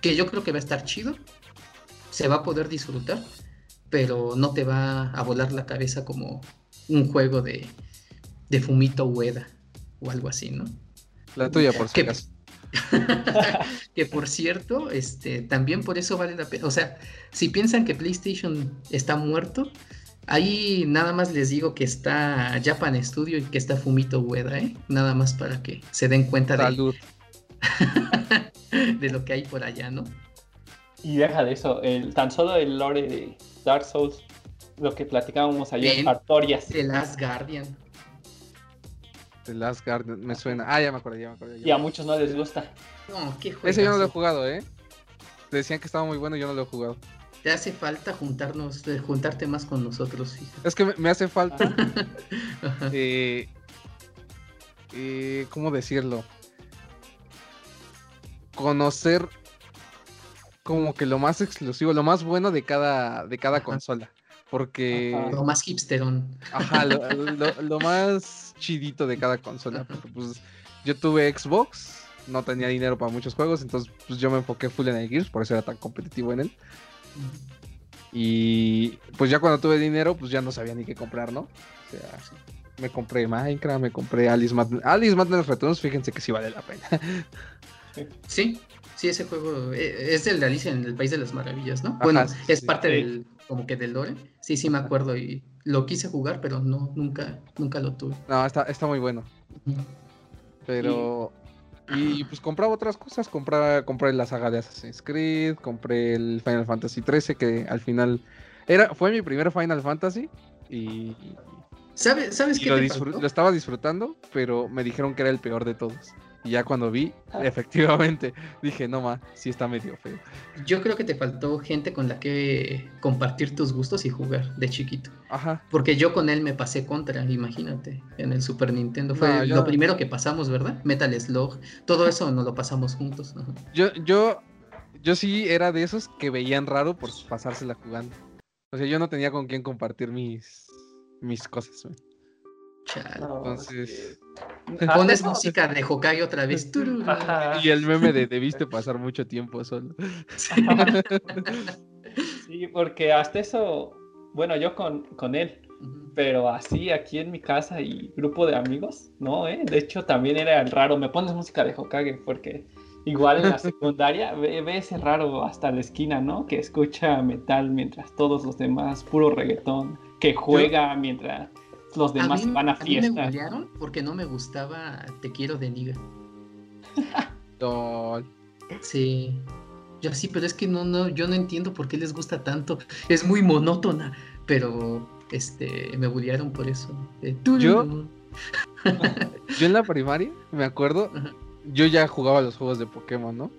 que yo creo que va a estar chido, se va a poder disfrutar, pero no te va a volar la cabeza como un juego de, de Fumito Ueda o algo así, ¿no? La tuya, por si que, que por cierto, este, también por eso vale la pena. O sea, si piensan que PlayStation está muerto, Ahí nada más les digo que está Japan Studio y que está Fumito Ueda, ¿eh? Nada más para que se den cuenta de, de lo que hay por allá, ¿no? Y deja de eso, el, tan solo el lore de, Dark Souls, lo que platicábamos ayer, Artorias. The Last Guardian. The Last Guardian, me suena. Ah, ya me acuerdo, ya me acuerdo. y a muchos no les gusta. No, qué Ese yo no lo he jugado, ¿eh? Decían que estaba muy bueno, yo no lo he jugado. Te hace falta juntarnos, juntarte más con nosotros, Es que me, hace falta. eh, eh, ¿Cómo decirlo? Conocer como que lo más exclusivo, lo más bueno de cada, de cada consola. Porque. Lo más hipsterón. Ajá, lo, más chidito de cada consola. Porque pues yo tuve Xbox, no tenía dinero para muchos juegos, entonces pues yo me enfoqué full en el Gears, por eso era tan competitivo en él. Y pues ya cuando tuve dinero, pues ya no sabía ni qué comprar, ¿no? O sea, me compré Minecraft, me compré Alice Madness. Alice Madness Returns, fíjense que sí vale la pena. Sí, Sí, ese juego eh, es el de Alicia en el País de las Maravillas, ¿no? bueno, es parte del, como que del lore. Sí, sí me acuerdo y lo quise jugar, pero no, nunca, nunca lo tuve. No, está, está muy bueno. Pero... Y pues compraba otras cosas, compraba, compré la saga de Assassin's Creed, compré el Final Fantasy XIII, que al final era, fue mi primer Final Fantasy y... ¿Sabes, ¿sabes qué? Lo, lo estaba disfrutando, pero me dijeron que era el peor de todos. Y ya cuando vi, ah. efectivamente, dije, no más, sí está medio feo. Yo creo que te faltó gente con la que compartir tus gustos y jugar de chiquito. Ajá. Porque yo con él me pasé contra, imagínate, en el Super Nintendo. Fue lo primero que pasamos, ¿verdad? Metal Slug, todo eso nos lo pasamos juntos. Yo, yo, yo sí era de esos que veían raro por pasársela jugando. O sea, yo no tenía con quién compartir mis, mis cosas. Entonces. Pones música de Hokage otra vez. Y el meme de debiste pasar mucho tiempo solo. Sí, porque hasta eso, bueno, yo con, con él, pero así aquí en mi casa y grupo de amigos, no, ¿eh? De hecho, también era el raro. Me pones música de Hokage porque igual en la secundaria ve, ve, ese raro hasta la esquina, ¿no? Que escucha metal mientras todos los demás, puro reggaetón, que juega mientras los demás van a fiesta. A mí me porque no me gustaba Te quiero de Niga. sí. Yo sí, pero es que no, no, yo no entiendo por qué les gusta tanto. Es muy monótona, pero este, me bullearon por eso. Eh, yo, yo en la primaria, me acuerdo, yo ya jugaba los juegos de Pokémon, ¿no?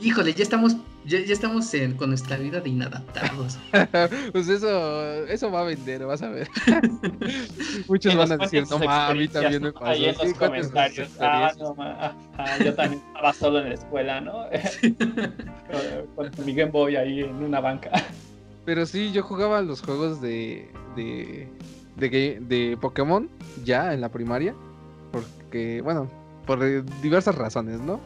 Híjole, ya estamos, ya, estamos con nuestra vida de inadaptados. pues eso, eso va a vender, vas a ver. Muchos van a decir, no mames, a mí también me pasó. Ahí en los comentarios, ah, no ah, yo también estaba solo en la escuela, ¿no? con, mi Game Boy ahí en una banca. Pero sí, yo jugaba los juegos de, de, de, de Pokémon ya en la primaria, porque, bueno, por diversas razones, ¿no?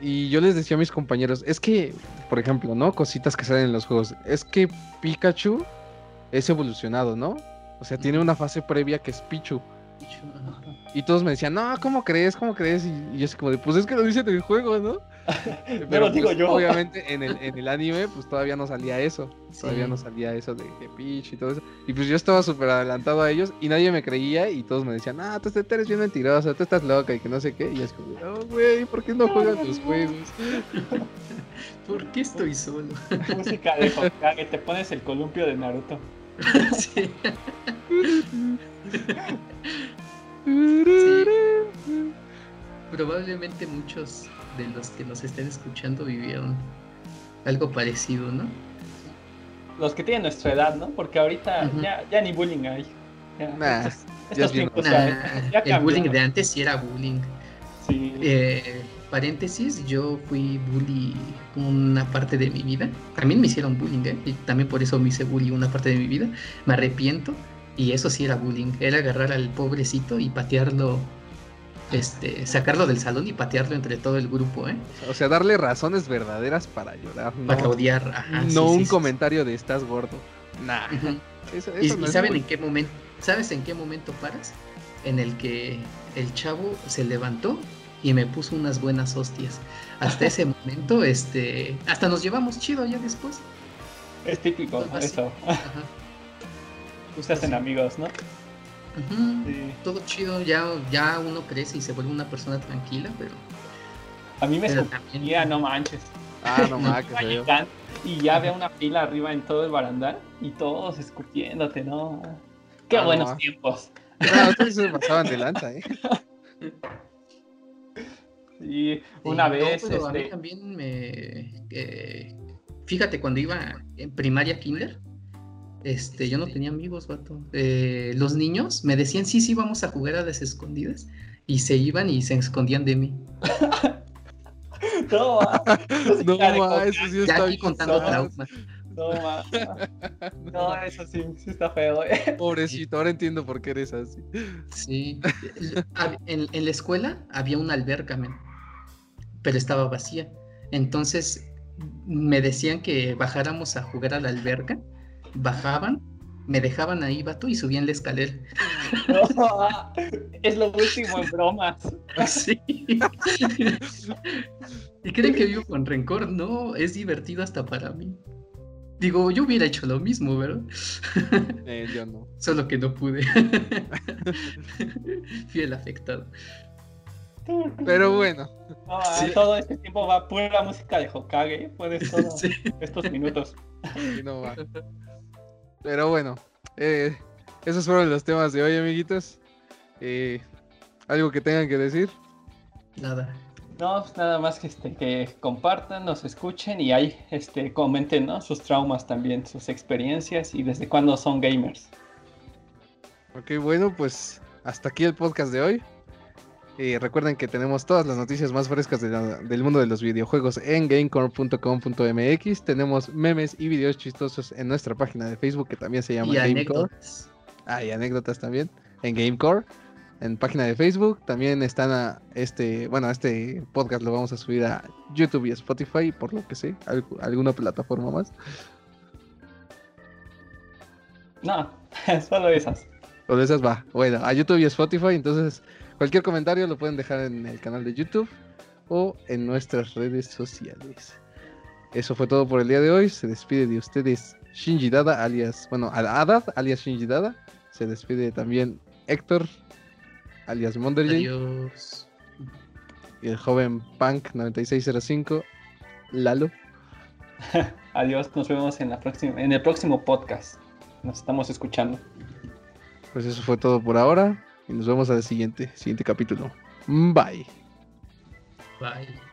Y yo les decía a mis compañeros, es que, por ejemplo, ¿no? Cositas que salen en los juegos. Es que Pikachu es evolucionado, ¿no? O sea, tiene una fase previa que es Pichu. Y todos me decían, no, ¿cómo crees? ¿Cómo crees? Y, yo así como de, pues es que lo dice en el juego, ¿no? Pero, digo pues, yo. Obviamente en el, en el anime, pues todavía no salía eso. Todavía no salía eso de, de Peach y todo eso. Y pues yo estaba súper adelantado a ellos y nadie me creía y todos me decían, ah, tú, eres bien mentiroso, tú estás loca y que no sé qué. Y es como, oh, güey, ¿por qué no juegas tus juegos? ¿Por qué estoy solo? Música de que te pones el columpio de Naruto. sí. sí. Probablemente muchos de los que nos estén escuchando vivieron algo parecido, ¿no? Los que tienen nuestra edad, ¿no? Porque ahorita ya, ya, ni bullying hay. Ya, el bullying de antes sí era bullying. Sí. Eh, paréntesis, yo fui bully una parte de mi vida. También me hicieron bullying, ¿eh? Y también por eso me hice bully una parte de mi vida. Me arrepiento. Y eso sí era bullying. Era agarrar al pobrecito y patearlo este, sacarlo del salón y patearlo entre todo el grupo, ¿eh? O sea, darle razones verdaderas para llorar. Para odiar, No un comentario de estás gordo. Nah. y, saben en qué momento, ¿sabes en qué momento paras? En el que el chavo se levantó y me puso unas buenas hostias. Hasta ese momento, este, hasta nos llevamos chido ya después. Es típico eso. Ustedes hacen amigos, ¿no? Todo chido, ya, ya uno crece y se vuelve una persona tranquila, pero. A mí me sorprendía, no manches. Ah, no que Y ya había una fila arriba en todo el barandal y todos escupiéndote, ¿no? Qué ah, buenos tiempos. No, ustedes se pasaban de lanza, ¿eh? Sí, una vez. No, a mí este también me. Eh, fíjate, cuando iba en primaria kinder, este, yo no tenía amigos, vato. Eh, los niños me decían, sí, sí, vamos a jugar a las escondidas. Y se iban y se escondían de mí. no, no, ma, eso sí está aquí contando traumas. No, ma. No, eso sí, sí está feo. Eh. Pobrecito, ahora entiendo por qué eres así. Sí. En, en la escuela había una alberca, pero estaba vacía. Entonces me decían que bajáramos a jugar a la alberca bajaban, me dejaban ahí, vato, y subían la escalera. es lo último en bromas. Sí. y creen que vivo con rencor, no, es divertido hasta para mí. Digo, yo hubiera hecho lo mismo, ¿verdad? Eh, yo no. Solo que no pude. Fiel afectado. Pero bueno. Todo este tiempo va pura música de Hokage, puedes todo estos minutos. no va. Pero bueno, eh, esos fueron los temas de hoy, amiguitos. Eh, ¿Algo que tengan que decir? Nada. No, pues nada más que, este, que compartan, nos escuchen y ahí este, comenten ¿no? sus traumas también, sus experiencias y desde cuándo son gamers. Ok, bueno, pues hasta aquí el podcast de hoy recuerden que tenemos todas las noticias más frescas del mundo de los videojuegos en gamecore.com.mx. Tenemos memes y videos chistosos en nuestra página de Facebook que también se llama Gamecore. Anécdotas. Ah, y anécdotas también en Gamecore. En página de Facebook también están a este, bueno, este podcast lo vamos a subir a YouTube y Spotify, por lo que sé, alguna plataforma más. No, solo esas. Solo esas va. Bueno, a YouTube y Spotify, entonces Cualquier comentario lo pueden dejar en el canal de YouTube o en nuestras redes sociales. Eso fue todo por el día de hoy. Se despide de ustedes Shinji Dada, alias, bueno, Adad, alias Shinji Dada. Se despide también Héctor, alias Monderjay. Adiós. Y el joven Punk 9605, Lalo. Adiós, nos vemos en, la próxima, en el próximo podcast. Nos estamos escuchando. Pues eso fue todo por ahora. Y nos vemos al siguiente, siguiente capítulo. Bye. Bye.